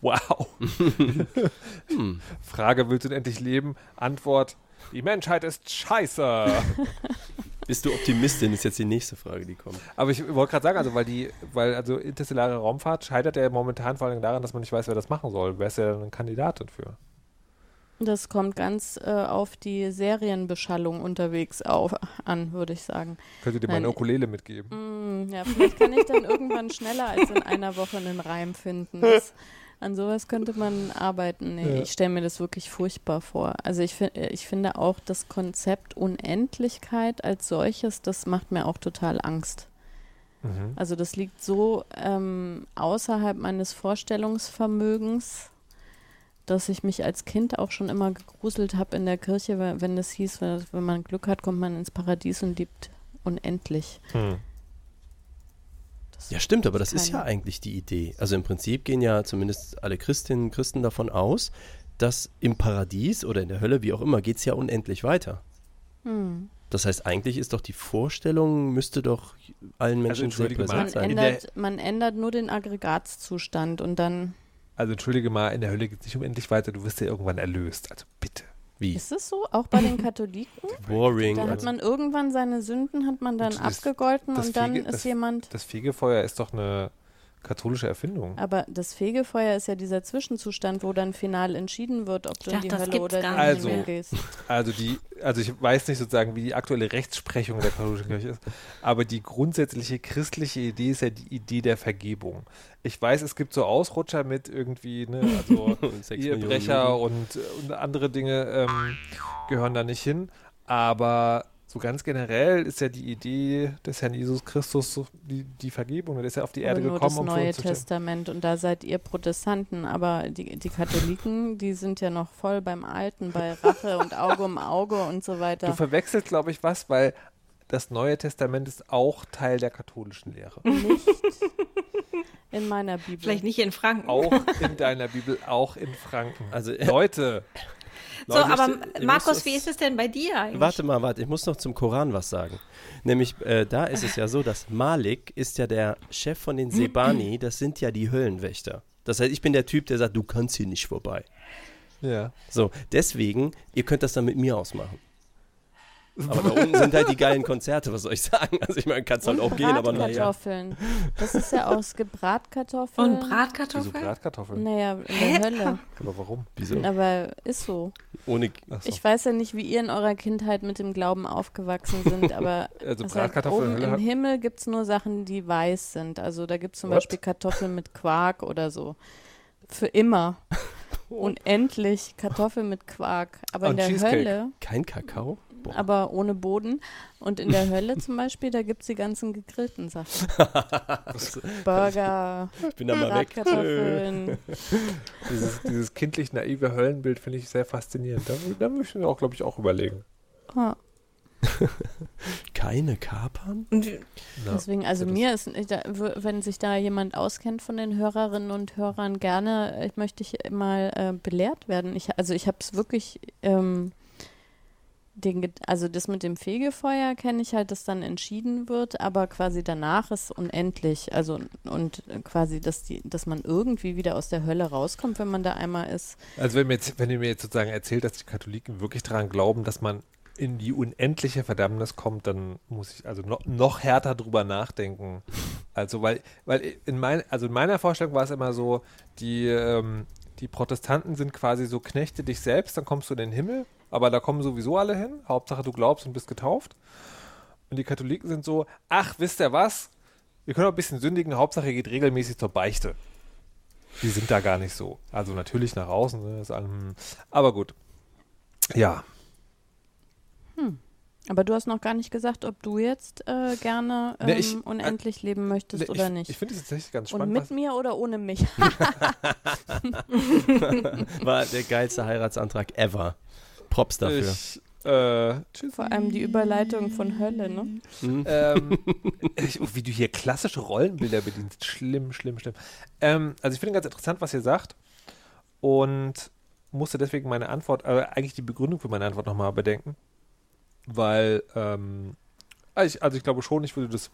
wow. Hm. Frage, willst du denn endlich leben? Antwort, die Menschheit ist scheiße. Bist du Optimistin, ist jetzt die nächste Frage, die kommt. Aber ich wollte gerade sagen, also weil die, weil also interstellare Raumfahrt scheitert ja momentan vor allem daran, dass man nicht weiß, wer das machen soll. Wer ist ja eine Kandidatin für? Das kommt ganz äh, auf die Serienbeschallung unterwegs auf, an, würde ich sagen. Könnt ihr dir meine. Ukulele mitgeben? Mm, ja, vielleicht kann ich dann irgendwann schneller als in einer Woche einen Reim finden. Das, an sowas könnte man arbeiten. Nee, Ja. ich stelle mir das wirklich furchtbar vor. Also ich, äh, ich finde auch das Konzept Unendlichkeit als solches, das macht mir auch total Angst. Mhm. Also das liegt so ähm, außerhalb meines Vorstellungsvermögens, dass ich mich als Kind auch schon immer gegruselt habe in der Kirche, weil- wenn es hieß, wenn, wenn man Glück hat, kommt man ins Paradies und lebt unendlich. Hm. Ja, stimmt, aber das ist ja eigentlich die Idee. Also im Prinzip gehen ja zumindest alle Christinnen und Christen davon aus, dass im Paradies oder in der Hölle, wie auch immer, geht es ja unendlich weiter. Hm. Das heißt, eigentlich ist doch die Vorstellung, müsste doch allen Menschen sehr entschuldige mal, präsent Man sein. in der- ändert, man ändert nur den Aggregatzustand und dann Also entschuldige mal, in der Hölle geht es nicht unendlich weiter, du wirst ja irgendwann erlöst. Also bitte. Wie? ist es so, auch bei den Katholiken. Boring. Da hat Also, man irgendwann seine Sünden, hat man dann abgegolten das und dann Fege- ist das- jemand. Das Fegefeuer ist doch eine katholische Erfindung. Aber das Fegefeuer ist ja dieser Zwischenzustand, wo dann final entschieden wird, ob du Ich in die Hölle oder in den Also, gehst. Also die, also ich weiß nicht sozusagen, wie die aktuelle Rechtsprechung der katholischen Kirche ist, aber die grundsätzliche christliche Idee ist ja die Idee der Vergebung. Ich weiß, es gibt so Ausrutscher mit irgendwie, ne, also Ehebrecher und, und andere Dinge ähm, gehören da nicht hin, aber so ganz generell ist ja die Idee des Herrn Jesus Christus so die, die Vergebung. Der ist ja auf die Erde nur gekommen, das um für Neue. Testament und da seid ihr Protestanten, aber die, die Katholiken, die sind ja noch voll beim Alten, bei Rache und Auge um Auge und so Du weiter. verwechselst, glaube ich, was, weil das Neue Testament ist auch Teil der katholischen Lehre. Nicht in meiner Bibel. Vielleicht nicht in Franken. Auch in deiner Bibel, auch in Franken. Also, äh, Leute, so, Leute, aber ich- Markus, wie ist es denn bei dir eigentlich? Warte mal, warte, ich muss noch zum Koran was sagen. Nämlich, äh, da ist es ja so, dass Malik ist ja der Chef von den Sebani, das sind ja die Höllenwächter. Das heißt, ich bin der Typ, der sagt, du kannst hier nicht vorbei. ja. So, deswegen, ihr könnt das dann mit mir ausmachen. Aber da unten sind halt die geilen Konzerte, was soll ich sagen? Also ich meine, kannst halt auch gehen, aber naja. Bratkartoffeln. Das ist ja aus Gebratkartoffeln. Und Wieso Bratkartoffeln? Bratkartoffeln? Naja, in der Hölle. Aber warum? Wieso? Aber ist so. Ohne, Achso. Ich weiß ja nicht, wie ihr in eurer Kindheit mit dem Glauben aufgewachsen sind, aber Also es Bratkartoffeln oben im Himmel gibt es nur Sachen, die weiß sind. Also da gibt es zum What? Beispiel Kartoffeln mit Quark oder so. Für immer. Unendlich Kartoffeln mit Quark. Aber in Und der Cheesecake. Hölle, kein Kakao? Boah. aber ohne Boden. Und in der Hölle zum Beispiel, da gibt es die ganzen gegrillten Sachen. Burger, Ich bin da mal weg. Dieses, dieses kindlich naive Höllenbild finde ich sehr faszinierend. Da, da möchten wir auch, glaube ich, auch überlegen. Ah, Keine Kapern? Ja. Deswegen, also mir ist, ich wenn sich da jemand auskennt von den Hörerinnen und Hörern, gerne, ich möchte ich mal äh, belehrt werden. Ich, also ich habe es wirklich, ähm, den, also das mit dem Fegefeuer kenne ich halt, dass dann entschieden wird, aber quasi danach ist unendlich. Also und quasi, dass die, dass man irgendwie wieder aus der Hölle rauskommt, wenn man da einmal ist. Also wenn, mir jetzt, wenn ihr mir jetzt sozusagen erzählt, dass die Katholiken wirklich daran glauben, dass man in die unendliche Verdammnis kommt, dann muss ich also noch, noch härter drüber nachdenken. Also weil, weil in mein, also in meiner Vorstellung war es immer so, die, ähm, die Protestanten sind quasi so Knechte dich selbst, dann kommst du in den Himmel, aber da kommen sowieso alle hin. Hauptsache du glaubst und bist getauft. Und die Katholiken sind so, ach, wisst ihr was? Wir können auch ein bisschen sündigen, Hauptsache ihr geht regelmäßig zur Beichte. Die sind da gar nicht so. Also natürlich nach außen, ne, ist allem, aber gut. Ja, Aber du hast noch gar nicht gesagt, ob du jetzt äh, gerne ähm, Ne, ich- unendlich leben möchtest Ne, oder ich, nicht. Ich finde es tatsächlich ganz Und spannend. mit was- mir oder ohne mich? War der geilste Heiratsantrag ever. Props dafür. Ich, äh, tschüss. Vor allem die Überleitung von Hölle, ne? Hm? ähm, ich, oh, wie du hier klassische Rollenbilder bedienst. Schlimm, schlimm, schlimm. Ähm, also ich finde ganz interessant, was ihr sagt. Und musste deswegen meine Antwort, äh, eigentlich die Begründung für meine Antwort nochmal bedenken. Weil, ähm, also ich, also ich glaube schon, ich würde das,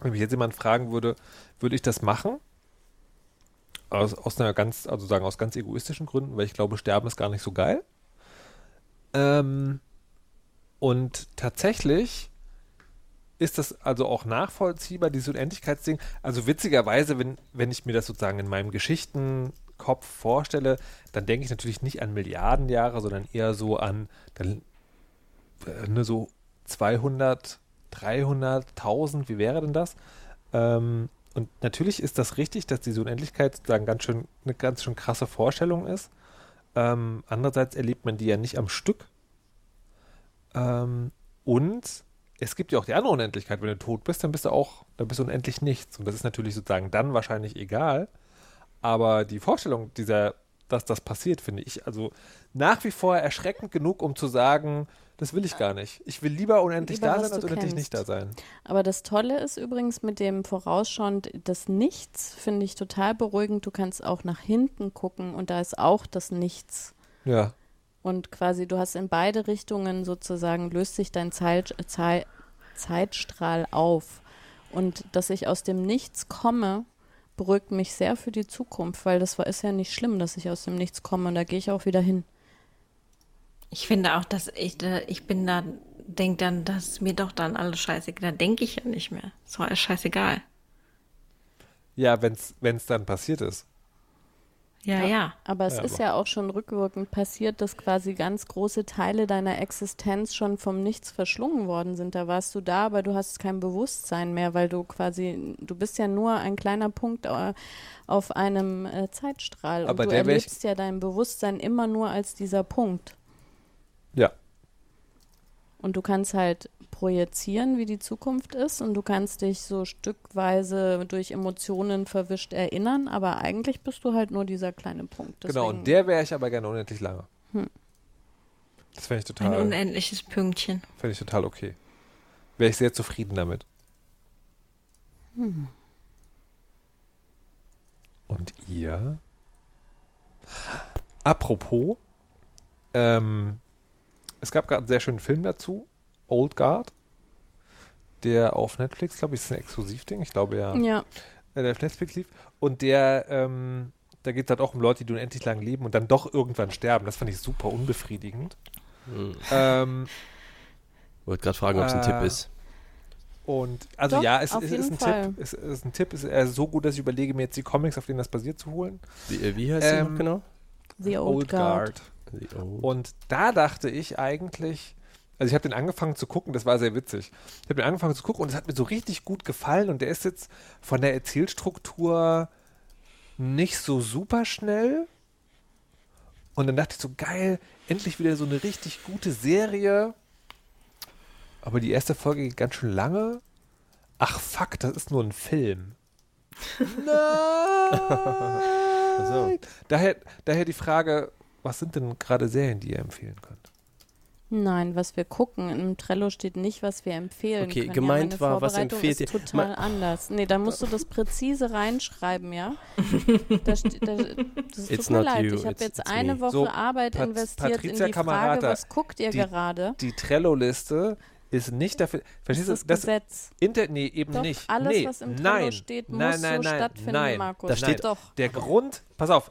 wenn mich jetzt jemand fragen würde, würde ich das machen? Aus, aus einer ganz, also sagen aus ganz egoistischen Gründen, weil ich glaube, Sterben ist gar nicht so geil. Ähm, und tatsächlich ist das also auch nachvollziehbar, dieses Unendlichkeitsding. Also witzigerweise, wenn, wenn ich mir das sozusagen in meinem Geschichtenkopf vorstelle, dann denke ich natürlich nicht an Milliarden Jahre, sondern eher so an dann, äh, ne, so 200, 300, 1000, wie wäre denn das? Ähm, und natürlich ist das richtig, dass diese Unendlichkeit sozusagen ganz schön, eine ganz schön krasse Vorstellung ist. Ähm, andererseits erlebt man die ja nicht am Stück. Ähm, und es gibt ja auch die andere Unendlichkeit. Wenn du tot bist, dann bist du auch, dann bist du unendlich nichts. Und das ist natürlich sozusagen dann wahrscheinlich egal. Aber die Vorstellung dieser, dass das passiert, finde ich also nach wie vor erschreckend genug, um zu sagen, das will ich gar nicht. Ich will lieber unendlich Lieber, da sein, als unendlich kennst. nicht da sein. Aber das Tolle ist übrigens mit dem Vorausschauend, das Nichts finde ich total beruhigend. Du kannst auch nach hinten gucken und da ist auch das Nichts. Ja. Und quasi du hast in beide Richtungen sozusagen, löst sich dein Zeit, Zeit, Zeitstrahl auf. Und dass ich aus dem Nichts komme, beruhigt mich sehr für die Zukunft, weil das war, ist ja nicht schlimm, dass ich aus dem Nichts komme und da gehe ich auch wieder hin. Ich finde auch, dass ich, da- ich bin da, denk dann, dass mir doch dann alles scheißegal. Da denke ich ja nicht mehr. Ist doch alles scheißegal. Ja, wenn es dann passiert ist. Ja, ja. Aber es Ja, ist aber- ja auch schon rückwirkend passiert, dass quasi ganz große Teile deiner Existenz schon vom Nichts verschlungen worden sind. Da warst du da, aber du hast kein Bewusstsein mehr, weil du quasi, du bist ja nur ein kleiner Punkt äh, auf einem äh, Zeitstrahl. Aber und du der wär ich- erlebst ja dein Bewusstsein immer nur als dieser Punkt. Ja. Und du kannst halt projizieren, wie die Zukunft ist und du kannst dich so stückweise durch Emotionen verwischt erinnern, aber eigentlich bist du halt nur dieser kleine Punkt. Genau, Deswegen- und der wäre ich aber gerne unendlich lange. Hm. Das fände ich Ein total, unendliches Pünktchen. fänd ich total okay. Wäre ich sehr zufrieden damit. Hm. Und ihr? Apropos, ähm, es gab gerade einen sehr schönen Film dazu, Old Guard, der auf Netflix, glaube ich, ist ein Exklusivding, ich glaube ja, Ja, äh, der auf Netflix lief. Und der, ähm, da geht es halt auch um Leute, die unendlich lang leben und dann doch irgendwann sterben. Das fand ich super unbefriedigend. Hm. ähm, Wollte gerade fragen, ob es ein Äh, Tipp ist. Und also Doch, ja, es, es ist ein Fall. Tipp. Es ist ein Tipp, es ist so gut, dass ich überlege, mir jetzt die Comics, auf denen das basiert, zu holen. Wie, äh, wie heißt die ähm, noch genau? The Old, Guard. Die Old- Und da dachte ich eigentlich, also ich habe den angefangen zu gucken, das war sehr witzig. Ich habe den angefangen zu gucken und es hat mir so richtig gut gefallen und der ist jetzt von der Erzählstruktur nicht so super schnell. Und dann dachte ich so, geil, endlich wieder so eine richtig gute Serie. Aber die erste Folge geht ganz schön lange. Ach fuck, das ist nur ein Film. Nein! so. daher, daher die Frage, was sind denn gerade Serien, die ihr empfehlen könnt? Nein, was wir gucken. Im Trello steht nicht, was wir empfehlen Okay, können. gemeint ja, war, was empfehlt ihr? total Ma- anders. Nee, da musst du das präzise reinschreiben, ja? Da da, das tut mir leid. you, ich habe jetzt eine me. Woche So, Arbeit Pat- investiert Patricia in die Frage, Camerata, was guckt ihr die- gerade? Die Trello-Liste ist nicht dafür. Verstehst du? das Das Gesetz. Inter nee, eben Doch, nicht. alles, nee, was im Trello nein, steht, muss nein, nein, so nein, stattfinden, nein. Markus. Da steht- doch. Der Grund, pass auf,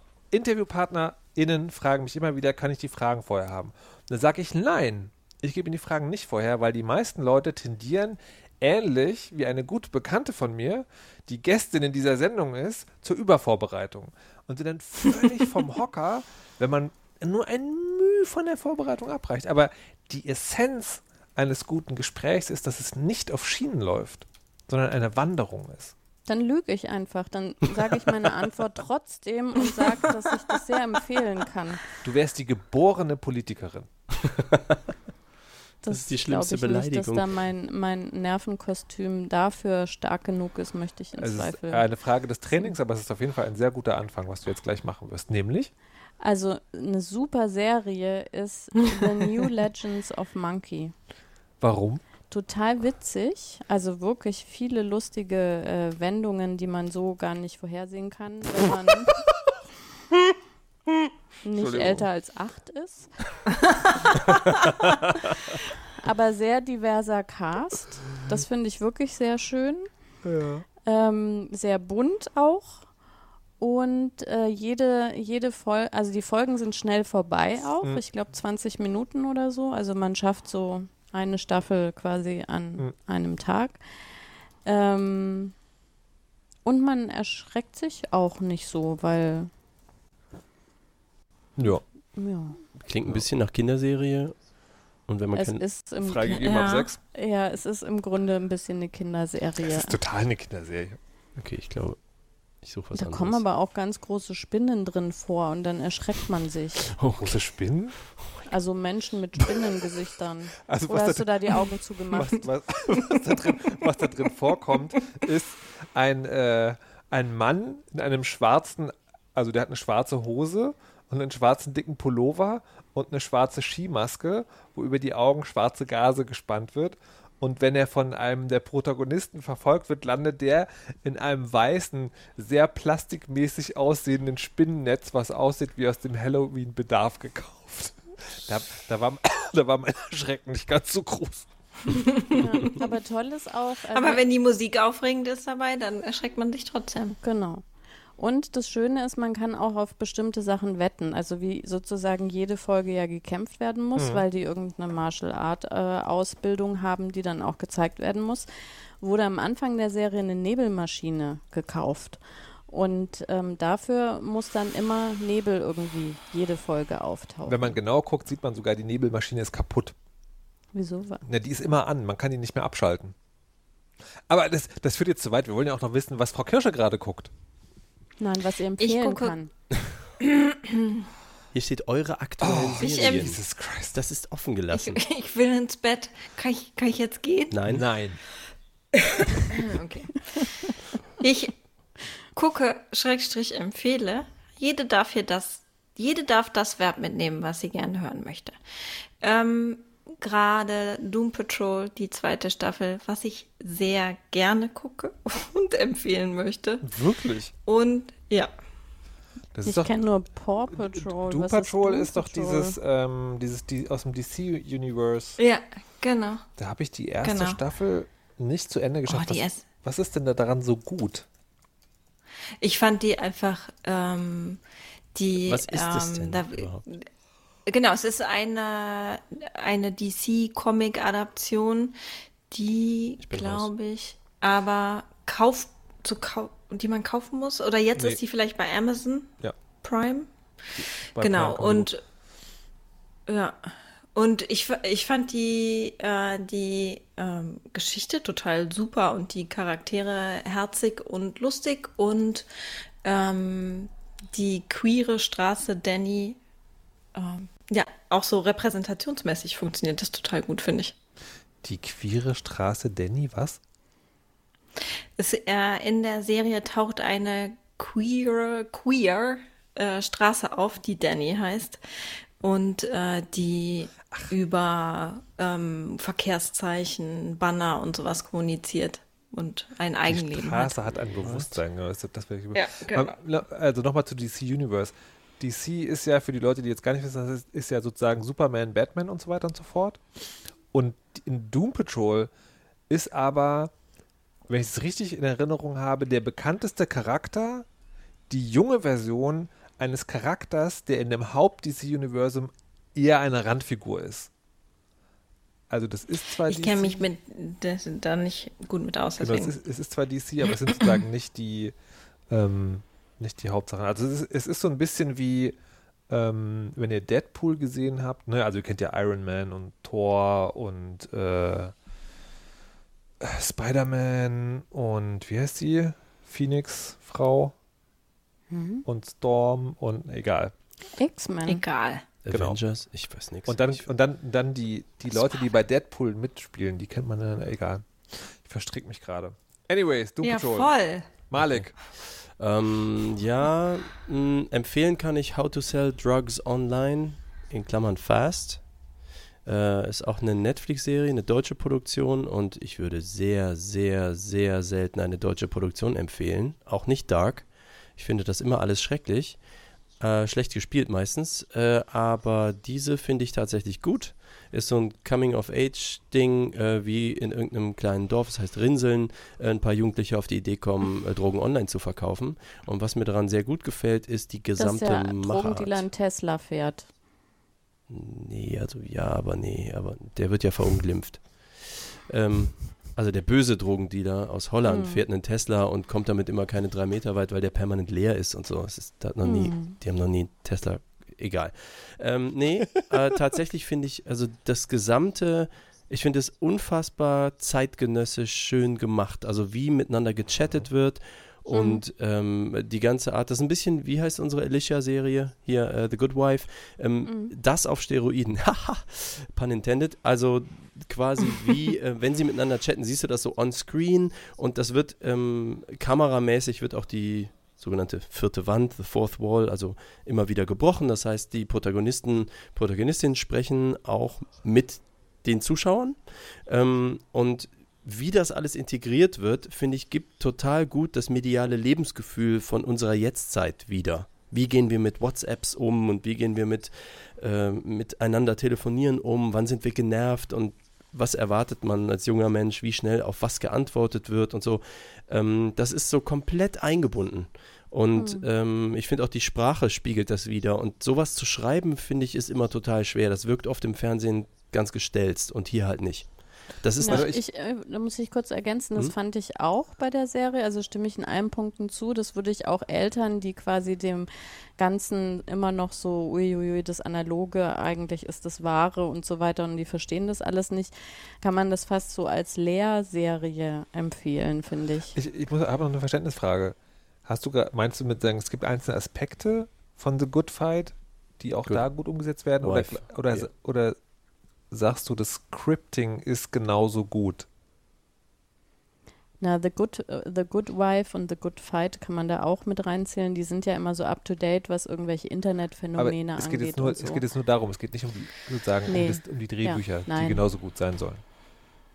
InterviewpartnerInnen fragen mich immer wieder, kann ich die Fragen vorher haben? Und dann sage ich nein. Ich gebe ihnen die Fragen nicht vorher, weil die meisten Leute tendieren, ähnlich wie eine gute Bekannte von mir, die Gästin in dieser Sendung ist, zur Übervorbereitung. Und sind dann völlig vom Hocker, wenn man nur ein Mühe von der Vorbereitung abreicht. Aber die Essenz eines guten Gesprächs ist, dass es nicht auf Schienen läuft, sondern eine Wanderung ist. Dann lüge ich einfach. Dann sage ich meine Antwort trotzdem und sage, dass ich das sehr empfehlen kann. Du wärst die geborene Politikerin. Das ist die schlimmste ich Nicht, dass Beleidigung. da mein, mein Nervenkostüm dafür stark genug ist, möchte ich in Also es ist Zweifel. eine Frage des Trainings, aber es ist auf jeden Fall ein sehr guter Anfang, was du jetzt gleich machen wirst. Nämlich, Also eine super Serie ist The New Legends of Monkey. warum? Total witzig, also wirklich viele lustige äh, Wendungen, die man so gar nicht vorhersehen kann, wenn man nicht älter als acht ist. Aber sehr diverser Cast. Das finde ich wirklich sehr schön. Ähm, sehr bunt auch. Und äh, jede, jede Folge, also die Folgen sind schnell vorbei auch. Mhm. Ich glaube 20 Minuten oder so. Also man schafft so eine Staffel quasi an Mhm. einem Tag. Ähm, und man erschreckt sich auch nicht so, weil, Ja. ja, Klingt ein bisschen nach Kinderserie. Und wenn man es ist im Freigegeben Ja. ab sechs. ja, es ist im Grunde ein bisschen eine Kinderserie. ist total eine Kinderserie. Okay, ich glaube, ich suche was Da anderes. kommen aber auch ganz große Spinnen drin vor und dann erschreckt man sich. Große Spinnen? Also Menschen mit Spinnengesichtern. Also Oder hast du da die Augen zugemacht? was, was, was, da drin, was da drin vorkommt, ist ein, äh, ein Mann in einem schwarzen, also der hat eine schwarze Hose und einen schwarzen dicken Pullover und eine schwarze Skimaske, wo über die Augen schwarze Gase gespannt wird. Und wenn er von einem der Protagonisten verfolgt wird, landet der in einem weißen, sehr plastikmäßig aussehenden Spinnennetz, was aussieht wie aus dem Halloween-Bedarf gekauft. Da, da, war, da war mein Schrecken nicht ganz so groß. Ja, aber toll ist auch. Also, Aber wenn die Musik aufregend ist dabei, dann erschreckt man sich trotzdem. Genau. Und das Schöne ist, man kann auch auf bestimmte Sachen wetten. Also wie sozusagen jede Folge ja gekämpft werden muss, Mhm. weil die irgendeine Martial Art äh, Ausbildung haben, die dann auch gezeigt werden muss, wurde am Anfang der Serie eine Nebelmaschine gekauft. Und ähm, dafür muss dann immer Nebel irgendwie jede Folge auftauchen. Wenn man genau guckt, sieht man sogar, die Nebelmaschine ist kaputt. Wieso? Ne, die ist immer an, man kann die nicht mehr abschalten. Aber das, das führt jetzt zu weit. Wir wollen ja auch noch wissen, was Frau Kirsche gerade guckt. Nein, was ihr empfehlen gucke- kann. Hier steht eure aktuellen ich, Serien. Jesus Christ. das ist offen Ich, gelassen. ich will ins Bett. Kann ich, kann ich jetzt gehen? Nein. Nein. Okay. Ich gucke, Schrägstrich empfehle. Jede darf hier das, jede darf das Verb mitnehmen, was sie gerne hören möchte. Ähm, Gerade Doom Patrol, die zweite Staffel, was ich sehr gerne gucke und empfehlen möchte. Wirklich? Und ja, Das Ich ist doch. kenne nur Paw Patrol. Doom Was Patrol Doom ist, doch Patrol? dieses, ähm, dieses die, aus dem DC-Universe. ja, genau. Da habe ich die erste Genau. Staffel nicht zu Ende geschafft. Oh, die was, was ist denn da daran so gut? Ich fand die einfach, ähm, die. Was ist das ähm, denn da, überhaupt? Genau, es ist eine, eine DC-Comic-Adaption, die, glaube ich, aber kauf, zu kau die man kaufen muss. Oder jetzt Nee. ist die vielleicht bei Amazon Ja. Prime. Bei genau, Prime und ja. Und ich, ich fand die, äh, die ähm, Geschichte total super und die Charaktere herzig und lustig und ähm, die queere Straße Danny, ähm, ja, auch so repräsentationsmäßig funktioniert das total gut, finde ich. Die queere Straße Danny, was? Es, äh, in der Serie taucht eine queer, queer äh, Straße auf, die Danny heißt. Und äh, die über ähm, Verkehrszeichen, Banner und sowas kommuniziert und ein Die Eigenleben hat. Straße hat ein Bewusstsein. Ja, genau. Also nochmal zu DC Universe. DC ist ja für die Leute, die jetzt gar nicht wissen, das ist, ist ja sozusagen Superman, Batman und so weiter und so fort. Und in Doom Patrol ist aber, wenn ich es richtig in Erinnerung habe, der bekannteste Charakter die junge Version eines Charakters, der in dem Haupt-DC-Universum eher eine Randfigur ist. Also das ist zwar Ich DC, kenne mich mit das, da nicht gut mit aus, Genau, es, ist, es ist zwar DC, aber es sind sozusagen nicht die, ähm, nicht die Hauptsachen. Also es ist, es ist so ein bisschen wie, ähm, wenn ihr Deadpool gesehen habt, ne? also ihr kennt ja Iron Man und Thor und äh, Spider-Man und wie heißt sie? Phoenix, Frau Mhm. und Storm und egal. X-Men. Egal. Genau. Avengers? Ich weiß nichts. Und dann, und dann, dann die, die Leute, die bei Deadpool mitspielen, die kennt man dann, egal. Ich verstrick mich gerade. Anyways, Doom Ja, Patrol. voll. Malik. Ähm, ja, mh, empfehlen kann ich How to Sell Drugs Online, in Klammern Fast. Äh, ist auch eine Netflix-Serie, eine deutsche Produktion und ich würde sehr, sehr, sehr selten eine deutsche Produktion empfehlen. Auch nicht Dark. Ich finde das immer alles schrecklich. Äh, schlecht gespielt meistens. Äh, aber diese finde ich tatsächlich gut. Ist so ein Coming-of-Age-Ding, äh, wie in irgendeinem kleinen Dorf, das heißt Rinseln, äh, ein paar Jugendliche auf die Idee kommen, äh, Drogen online zu verkaufen. Und was mir daran sehr gut gefällt, ist die dass gesamte der Drogendealer Machart. einen Tesla fährt. Nee, also ja, aber nee, aber der wird ja verunglimpft. Ähm, also der böse Drogendealer aus Holland Hm. fährt einen Tesla und kommt damit immer keine drei Meter weit, weil der permanent leer ist und so. Es ist da hat noch nie, Hm. die haben noch nie einen Tesla, egal. Ähm, nee, äh, tatsächlich finde ich, also das gesamte, ich finde es unfassbar zeitgenössisch schön gemacht. Also wie miteinander gechattet wird und ähm, die ganze Art, das ist ein bisschen, wie heißt unsere Alicia-Serie hier, äh, The Good Wife, ähm, das auf Steroiden, haha, pun intended, also quasi wie, äh, wenn sie miteinander chatten, siehst du das so on-screen und das wird ähm, kameramäßig wird auch die sogenannte vierte Wand, the fourth wall, also immer wieder gebrochen. Das heißt, die Protagonisten, Protagonistinnen sprechen auch mit den Zuschauern. Ähm, und wie das alles integriert wird, finde ich, gibt total gut das mediale Lebensgefühl von unserer Jetztzeit wieder. Wie gehen wir mit WhatsApps um und wie gehen wir mit äh, miteinander telefonieren um? Wann sind wir genervt und was erwartet man als junger Mensch? Wie schnell auf was geantwortet wird und so. Ähm, das ist so komplett eingebunden. Und mhm. ähm, ich finde auch die Sprache spiegelt das wieder. Und sowas zu schreiben, finde ich, ist immer total schwer. Das wirkt oft im Fernsehen ganz gestelzt und hier halt nicht. Das ist ja, ich, äh, da muss ich kurz ergänzen, das hm? fand ich auch bei der Serie, also stimme ich in allen Punkten zu, das würde ich auch Eltern, die quasi dem Ganzen immer noch so, uiuiui, das Analoge, eigentlich ist das Wahre und so weiter und die verstehen das alles nicht, kann man das fast so als Lehrserie empfehlen, finde ich. Ich, ich muss, habe noch eine Verständnisfrage. Hast du, meinst du mit sagen, es gibt einzelne Aspekte von The Good Fight, die auch Good. da gut umgesetzt werden? Oder, oder, yeah. oder sagst du, das Scripting ist genauso gut? Na, The Good, uh, The Good Wife und The Good Fight kann man da auch mit reinzählen. Die sind ja immer so up to date, was irgendwelche Internetphänomene es geht angeht. Jetzt nur, so. Es geht jetzt nur darum, es geht nicht um die, sozusagen nee. um, das, um, die Drehbücher, ja, die genauso gut sein sollen.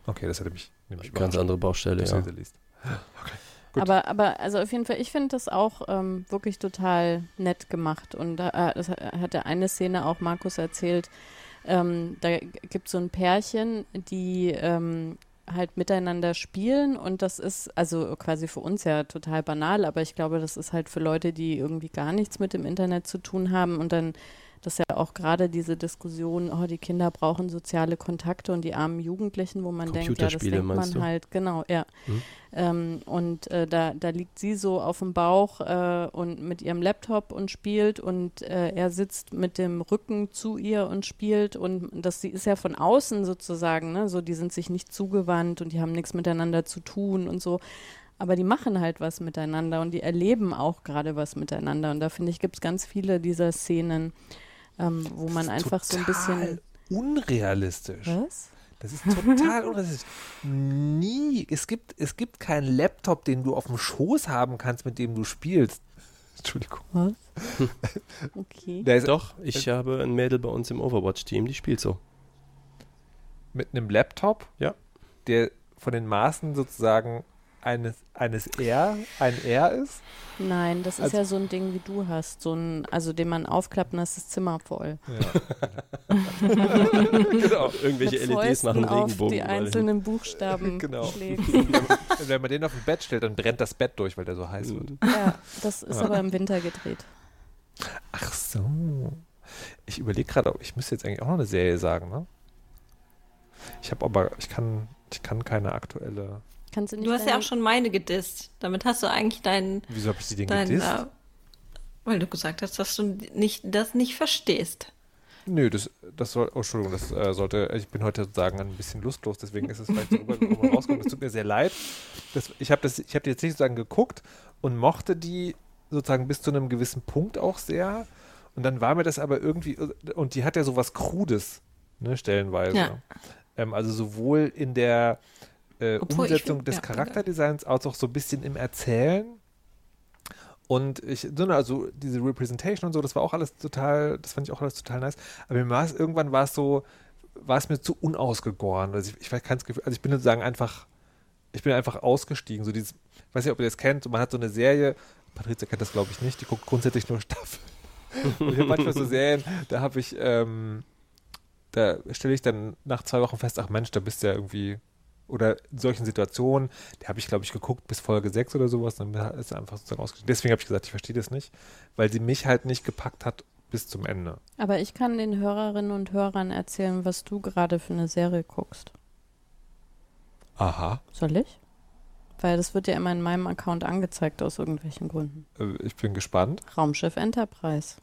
Okay, das hätte mich nämlich Ganz andere Baustelle, ja. Okay. Aber, aber also auf jeden Fall, ich finde das auch ähm, wirklich total nett gemacht. Und äh, das hat der eine Szene auch Markus erzählt, ähm, da gibt es so ein Pärchen, die ähm, halt miteinander spielen und das ist also quasi für uns ja total banal, aber ich glaube, das ist halt für Leute, die irgendwie gar nichts mit dem Internet zu tun haben und dann das ist ja auch gerade diese Diskussion, oh, die Kinder brauchen soziale Kontakte und die armen Jugendlichen, wo man denkt, ja, das denkt man du? halt, genau, ja. Hm? Ähm, und äh, da, da liegt sie so auf dem Bauch äh, und mit ihrem Laptop und spielt und äh, er sitzt mit dem Rücken zu ihr und spielt und das ist ja von außen sozusagen, ne? so die sind sich nicht zugewandt und die haben nichts miteinander zu tun und so aber die machen halt was miteinander und die erleben auch gerade was miteinander. Und da finde ich, gibt es ganz viele dieser Szenen, ähm, wo man einfach so ein bisschen. Unrealistisch. Was? Das ist total unrealistisch. Nie. Es gibt, es gibt keinen Laptop, den du auf dem Schoß haben kannst, mit dem du spielst. Entschuldigung. Was? okay. Ist, Doch, ich äh, habe ein Mädel bei uns im Overwatch-Team, die spielt so. Mit einem Laptop? Ja. Der von den Maßen sozusagen eines, eines R, ein R ist? Nein, das ist also, ja so ein Ding, wie du hast. So ein, also den man aufklappt und das ist das Zimmer voll. Ja. genau. Irgendwelche LEDs machen Regenbogen. die einzelnen Buchstaben genau. Wenn man den auf dem Bett stellt, dann brennt das Bett durch, weil der so heiß wird. Ja, das ist ja. aber im Winter gedreht. Ach so. Ich überlege gerade, ich müsste jetzt eigentlich auch noch eine Serie sagen, ne? Ich habe aber, ich kann, ich kann keine aktuelle Kannst du nicht. Du hast ja auch schon meine gedisst. Damit hast du eigentlich deinen. Wieso habe ich die denn dein, gedisst? Äh, weil du gesagt hast, dass du nicht, das nicht verstehst. Nö, das, das soll, oh, Entschuldigung, das äh, sollte, ich bin heute sozusagen ein bisschen lustlos, deswegen ist es vielleicht so rübergekommen rausgekommen. Das tut mir sehr leid. Das, ich habe das, die jetzt nicht sozusagen geguckt und mochte die sozusagen bis zu einem gewissen Punkt auch sehr. Und dann war mir das aber irgendwie, und die hat ja sowas Krudes, ne, stellenweise. Ja. Ähm, also sowohl in der, äh, Umsetzung find, des ja, Charakterdesigns als auch so ein bisschen im Erzählen. Und ich, also diese Representation und so, das war auch alles total, das fand ich auch alles total nice. Aber mir war es, irgendwann war es so, war es mir zu unausgegoren. Also ich, ich kein Gefühl, also ich bin sozusagen einfach, ich bin einfach ausgestiegen. So dieses, ich weiß nicht, ob ihr das kennt, man hat so eine Serie, Patrizia kennt das glaube ich nicht, die guckt grundsätzlich nur Staffeln. und ich habe manchmal so Serien, da habe ich, ähm, da stelle ich dann nach zwei Wochen fest, ach Mensch, da bist du ja irgendwie oder in solchen Situationen, die habe ich, glaube ich, geguckt bis Folge 6 oder sowas, dann ist einfach sozusagen ausgestiegen. Deswegen habe ich gesagt, ich verstehe das nicht, weil sie mich halt nicht gepackt hat bis zum Ende. Aber ich kann den Hörerinnen und Hörern erzählen, was du gerade für eine Serie guckst. Aha. Soll ich? Weil das wird ja immer in meinem Account angezeigt aus irgendwelchen Gründen. Äh, ich bin gespannt. Raumschiff Enterprise.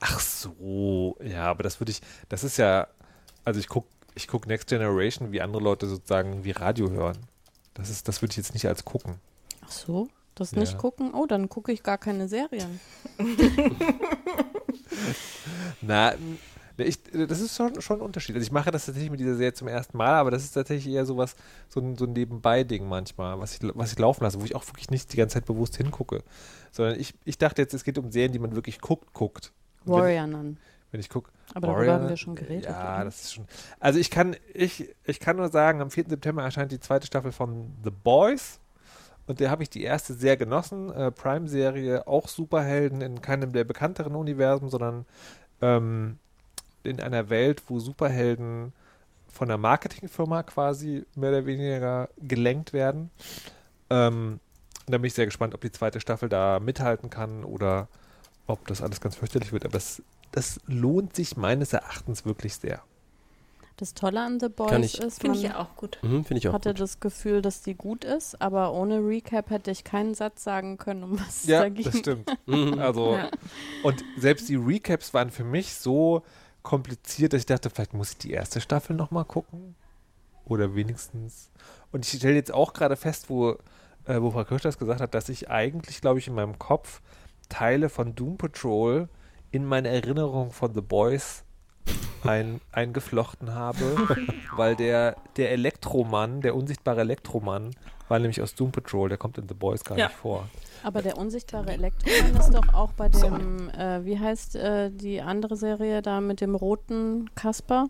Ach so, ja, aber das würde ich, das ist ja, also ich gucke ich gucke Next Generation, wie andere Leute sozusagen wie Radio hören. Das ist, das würde ich jetzt nicht als gucken. Ach so, das ja. nicht gucken? Oh, dann gucke ich gar keine Serien. Na, ich, das ist schon, schon ein Unterschied. Also ich mache das tatsächlich mit dieser Serie zum ersten Mal, aber das ist tatsächlich eher sowas, so ein, so ein Nebenbei-Ding manchmal, was ich, was ich laufen lasse, wo ich auch wirklich nicht die ganze Zeit bewusst hingucke. Sondern ich, ich dachte jetzt, es geht um Serien, die man wirklich guckt, guckt. Warrior Nun wenn ich gucke. Aber Warrior, darüber haben wir schon geredet. Ja, oder? das ist schon. Also ich kann, ich, ich kann nur sagen, am 4. September erscheint die zweite Staffel von The Boys. Und der habe ich die erste sehr genossen. Äh, Prime-Serie, auch Superhelden in keinem der bekannteren Universen, sondern ähm, in einer Welt, wo Superhelden von einer Marketingfirma quasi mehr oder weniger gelenkt werden. Ähm, da bin ich sehr gespannt, ob die zweite Staffel da mithalten kann oder ob das alles ganz fürchterlich wird. Aber es, das lohnt sich meines Erachtens wirklich sehr. Das Tolle an The Boys ich- ist, Finde man ich ja auch gut. Mhm, Finde ich auch hatte gut. das Gefühl, dass die gut ist, aber ohne Recap hätte ich keinen Satz sagen können, um was es Ja, da ging. das stimmt. Mhm. Also, Ja. und selbst die Recaps waren für mich so kompliziert, dass ich dachte, vielleicht muss ich die erste Staffel nochmal gucken. Oder wenigstens. Und ich stelle jetzt auch gerade fest, wo, äh, wo Frau Kirsch das gesagt hat, dass ich eigentlich, glaube ich, in meinem Kopf Teile von Doom Patrol in meine Erinnerung von The Boys ein, eingeflochten habe, weil der, der Elektromann, der unsichtbare Elektromann, war nämlich aus Doom Patrol, der kommt in The Boys gar Ja. nicht vor. Aber der unsichtbare Elektromann ist doch auch bei dem, äh, wie heißt äh, die andere Serie da mit dem roten Kasper?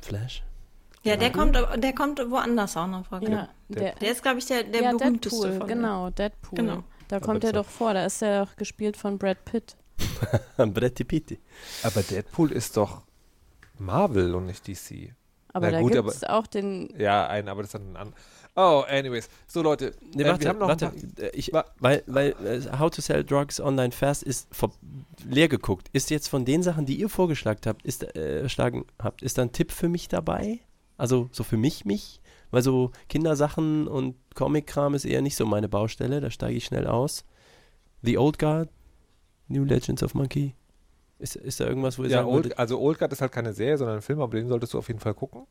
Flash? Ja, der kommt, der kommt woanders auch noch vor. genau. Ja, der, Der ist, glaube ich, der, der ja berühmteste Deadpool, von genau, Deadpool. Genau. Da kommt er doch vor, da ist er doch gespielt von Brad Pitt. Bretti Pitti. Aber Deadpool ist doch Marvel und nicht DC. Aber Na da gibt es auch den, Ja, ein, aber das ist dann ein an. Oh, anyways. So, Leute. Nee, äh, warte, wir haben noch warte. äh, Ich, weil, weil äh, How to Sell Drugs Online Fast ist vor, leer geguckt. Ist jetzt von den Sachen, die ihr vorgeschlagen habt, ist, äh, schlagen habt, ist da ein Tipp für mich dabei? Also so für mich, mich? Weil so Kindersachen und Comic-Kram ist eher nicht so meine Baustelle, da steige ich schnell aus. The Old Guard, New Legends of Monkey. Ist, ist da irgendwas, wo ihr Ja, sagen Old, also Old Guard ist halt keine Serie, sondern ein Film, aber den solltest du auf jeden Fall gucken.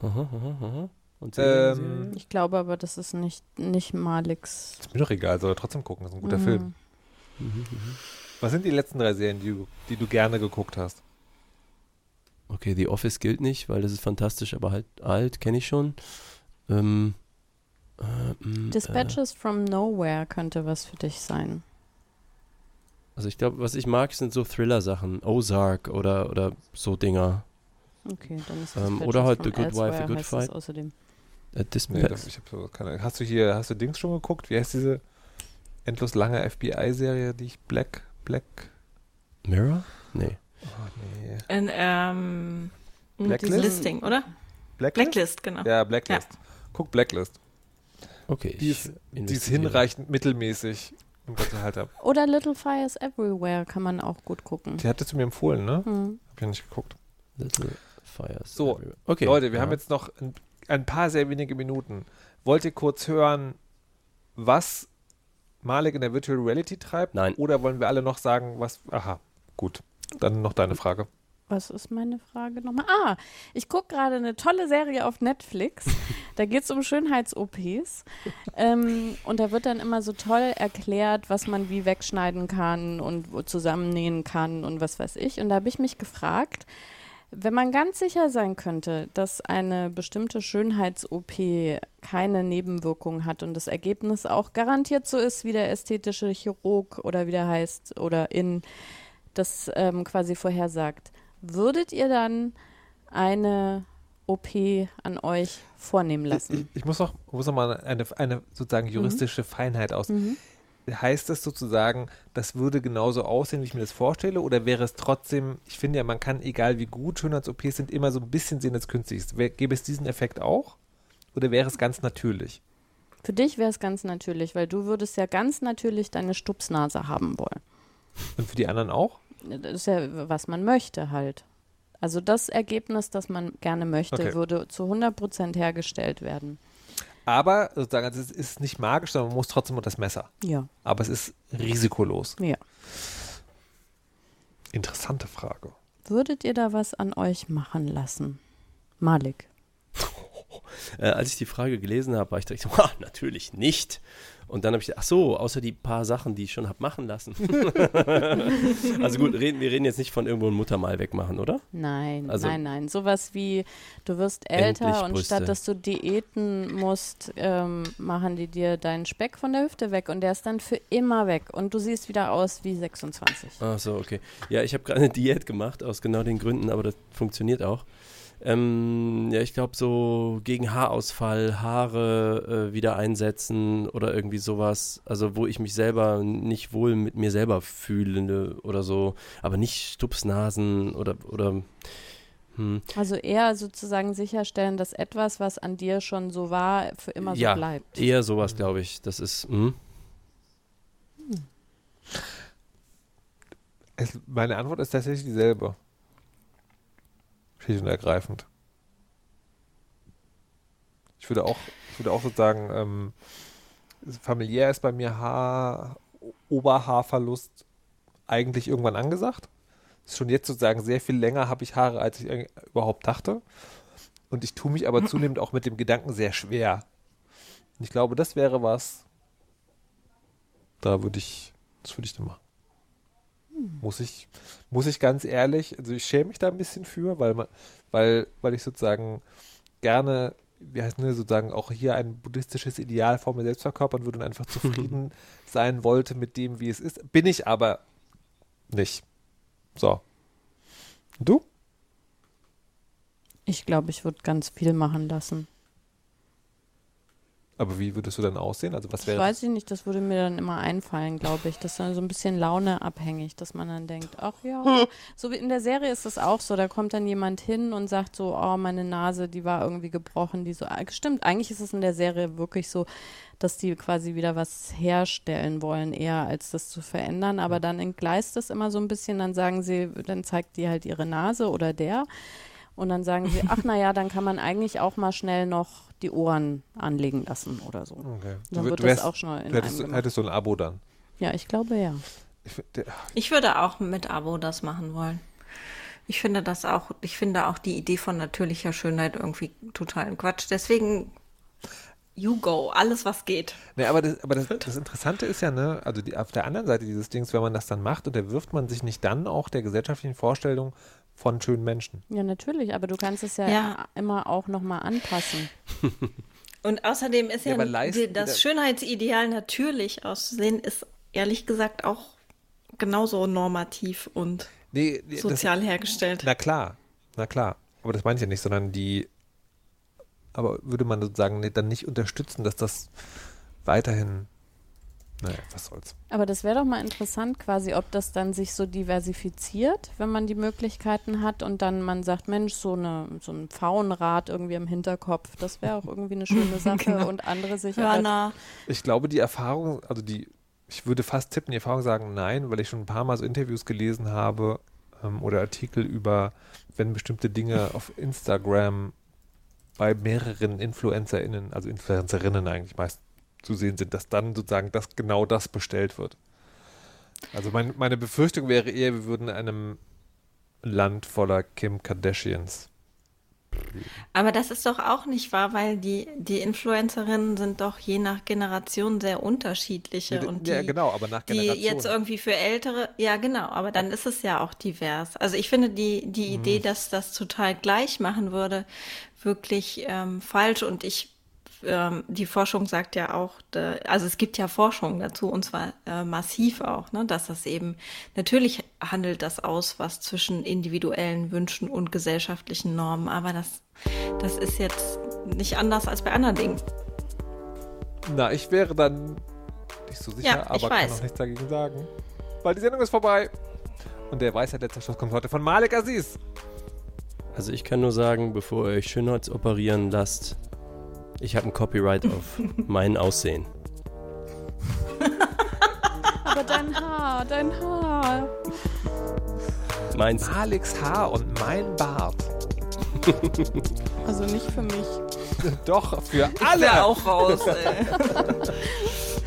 Aha, aha, aha. Und Ähm, ich glaube aber, das ist nicht, nicht Maliks. Ist mir doch egal, soll er trotzdem gucken. Das ist ein guter Mhm. Film. Mhm, mhm. Was sind die letzten drei Serien, die du, die du gerne geguckt hast? Okay, The Office gilt nicht, weil das ist fantastisch, aber halt alt, kenne ich schon. Ähm, äh, mm, Dispatches from Nowhere könnte was für dich sein. Also ich glaube, was ich mag, sind so Thriller-Sachen. Ozark oder, oder so Dinger. Okay, dann ist Ähm, Dispatches oder halt The Good Wife, Elsewhere Good Fight. Außerdem. Äh, Nee, das, ich hab so keine. Hast du hier, hast du Dings schon geguckt? Wie heißt diese endlos lange FBI-Serie, die ich Black, Black? Mirror? Nee. Oh, nee. In, ähm, Blacklist? Listing, oder? Blacklist? Blacklist, genau. Ja, Blacklist. Guck Blacklist. Okay. Die ich ist, die ist hinreichend mittelmäßig. Oder Little Fires Everywhere kann man auch gut gucken. Die hattest du mir empfohlen, ne? Hm. Hab ich nicht geguckt. Little Fires. So, everywhere. okay. Leute, wir ja. haben jetzt noch ein, ein paar sehr wenige Minuten. Wollt ihr kurz hören, was Malik in der Virtual Reality treibt? Nein. Oder wollen wir alle noch sagen, was. Aha, gut. Dann noch deine Frage. Was ist meine Frage nochmal? Ah, ich gucke gerade eine tolle Serie auf Netflix. Da geht es um Schönheits-OPs. ähm, und da wird dann immer so toll erklärt, was man wie wegschneiden kann und wo zusammennähen kann und was weiß ich. Und da habe ich mich gefragt, wenn man ganz sicher sein könnte, dass eine bestimmte Schönheits-OP keine Nebenwirkungen hat und das Ergebnis auch garantiert so ist, wie der ästhetische Chirurg oder wie der heißt oder in das ähm, quasi vorhersagt, würdet ihr dann eine OP an euch vornehmen Ich, lassen? ich muss noch, muss noch mal eine, eine sozusagen juristische Feinheit aus. Mhm. Heißt das sozusagen, das würde genauso aussehen, wie ich mir das vorstelle? Oder wäre es trotzdem, ich finde ja, man kann, egal wie gut Schönheits-OPs sind, immer so ein bisschen sehen, als künstlich ist. Gäbe es diesen Effekt auch? Oder wäre es ganz natürlich? Für dich wäre es ganz natürlich, weil du würdest ja ganz natürlich deine Stupsnase haben wollen. Und für die anderen auch? Das ist ja, was man möchte halt. Also das Ergebnis, das man gerne möchte, Okay. würde zu 100% hergestellt werden. Aber sozusagen, also es ist nicht magisch, sondern man muss trotzdem unter das Messer. Ja. Aber es ist risikolos. Ja. Interessante Frage. Würdet ihr da was an euch machen lassen? Malik. Äh, als ich die Frage gelesen habe, war ich direkt so, "Ha, natürlich nicht. Und dann habe ich gedacht, ach so, außer die paar Sachen, die ich schon habe machen lassen. also gut, reden, wir reden jetzt nicht von irgendwo ein Muttermal wegmachen, oder? Nein, Also- nein, nein. Sowas wie, du wirst älter und Brüste. statt dass du Diäten musst, ähm, machen die dir deinen Speck von der Hüfte weg und der ist dann für immer weg und du siehst wieder aus wie 26. Ach so, okay. Ja, ich habe gerade eine Diät gemacht, aus genau den Gründen, aber das funktioniert auch. Ähm, ja, ich glaube so gegen Haarausfall, Haare äh, wieder einsetzen oder irgendwie sowas. Also wo ich mich selber nicht wohl mit mir selber fühle oder so. Aber nicht Stupsnasen oder, oder Hm. Also eher sozusagen sicherstellen, dass etwas, was an dir schon so war, für immer ja, so bleibt. eher sowas, glaube ich. Das ist, hm. Es, meine Antwort ist tatsächlich dieselbe. Schlicht und ergreifend. Ich würde auch, ich würde auch sozusagen, ähm, familiär ist bei mir Haar, Oberhaarverlust eigentlich irgendwann angesagt. Ist schon jetzt sozusagen sehr viel länger habe ich Haare, als ich überhaupt dachte. Und ich tue mich aber zunehmend auch mit dem Gedanken sehr schwer. Und ich glaube, das wäre was, da würde ich, das würde ich dann machen. Muss ich, muss ich ganz ehrlich, also ich schäme mich da ein bisschen für, weil man, weil, weil ich sozusagen gerne, wie heißt ne, sozusagen auch hier ein buddhistisches Ideal vor mir selbst verkörpern würde und einfach zufrieden sein wollte mit dem, wie es ist. Bin ich aber nicht. So. Und du? Ich glaube, ich würde ganz viel machen lassen. Aber wie würdest du dann aussehen? Also was Das wäre weiß ich nicht, das würde mir dann immer einfallen, glaube ich. Das ist dann so ein bisschen launeabhängig, dass man dann denkt, ach ja. So wie in der Serie ist das auch so, da kommt dann jemand hin und sagt so, oh, meine Nase, die war irgendwie gebrochen, die so, ah, stimmt, eigentlich ist es in der Serie wirklich so, dass die quasi wieder was herstellen wollen, eher als das zu verändern, aber dann entgleist es immer so ein bisschen, dann sagen sie, dann zeigt die halt ihre Nase oder der und dann sagen sie, ach naja, dann kann man eigentlich auch mal schnell noch die Ohren anlegen lassen oder so. Okay. Dann wär- wird wärst- das auch schon in du hättest, einem hättest du ein Abo dann. Ja, ich glaube ja. Ich, würde auch mit Abo das machen wollen. Ich finde das auch, ich finde auch die Idee von natürlicher Schönheit irgendwie totalen Quatsch. Deswegen, you go, alles was geht. Ne, aber das, aber das, das Interessante ist ja, ne, also die, auf der anderen Seite dieses Dings, wenn man das dann macht, unterwirft man sich nicht dann auch der gesellschaftlichen Vorstellung von schönen Menschen. Ja, natürlich, aber du kannst es ja, Ja. immer auch nochmal anpassen. Und außerdem ist Ja, ja, die, das da- Schönheitsideal natürlich auszusehen, ist ehrlich gesagt auch genauso normativ und Nee, nee, das, sozial hergestellt. na klar, na klar. Aber das meine ich ja nicht, sondern die, aber würde man sozusagen dann nicht unterstützen, dass das weiterhin, naja, was soll's. Aber das wäre doch mal interessant quasi, ob das dann sich so diversifiziert, wenn man die Möglichkeiten hat und dann man sagt, Mensch, so, eine, so ein Pfauenrad irgendwie im Hinterkopf, das wäre auch irgendwie eine schöne Sache Genau. und andere sich Hörner. Ich glaube, die Erfahrung, also die, ich würde fast tippen, die Erfahrung sagen nein, weil ich schon ein paar Mal so Interviews gelesen habe ähm, oder Artikel über, wenn bestimmte Dinge auf Instagram bei mehreren InfluencerInnen, also Influencerinnen eigentlich meist zu sehen sind, dass dann sozusagen das genau das bestellt wird. Also mein, meine Befürchtung wäre eher, wir würden in einem Land voller Kim Kardashians. Aber das ist doch auch nicht wahr, weil die, die Influencerinnen sind doch je nach Generation sehr unterschiedliche. Ja, und ja, die, genau, aber nach die Generation. jetzt irgendwie für Ältere, ja genau, aber dann ist es ja auch divers. Also ich finde die, die. Idee, dass das total gleich machen würde, wirklich ähm, falsch und ich ähm, die Forschung sagt ja auch, da, also es gibt ja Forschung dazu und zwar äh, massiv auch, ne, dass das eben natürlich handelt das aus, was zwischen individuellen Wünschen und gesellschaftlichen Normen, aber das, das ist jetzt nicht anders als bei anderen Dingen. Na, ich wäre dann nicht so sicher, Ja, ich aber kann weiß. auch nichts dagegen sagen. Weil die Sendung ist vorbei. Und der Weisheit letzter Schluss kommt heute von Malik Aziz. Also ich kann nur sagen, bevor ihr euch Schönheitsoperieren lasst, ich habe ein Copyright auf mein Aussehen. Aber dein Haar, dein Haar. Meins. Maliks Haar und mein Bart. Also nicht für mich. Doch, für Alle alle. auch raus. Ey.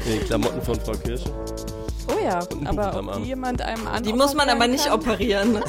Die Klamotten von Frau Kirsche. Oh ja, aber ob die jemand einem an Die muss man aber nicht operieren.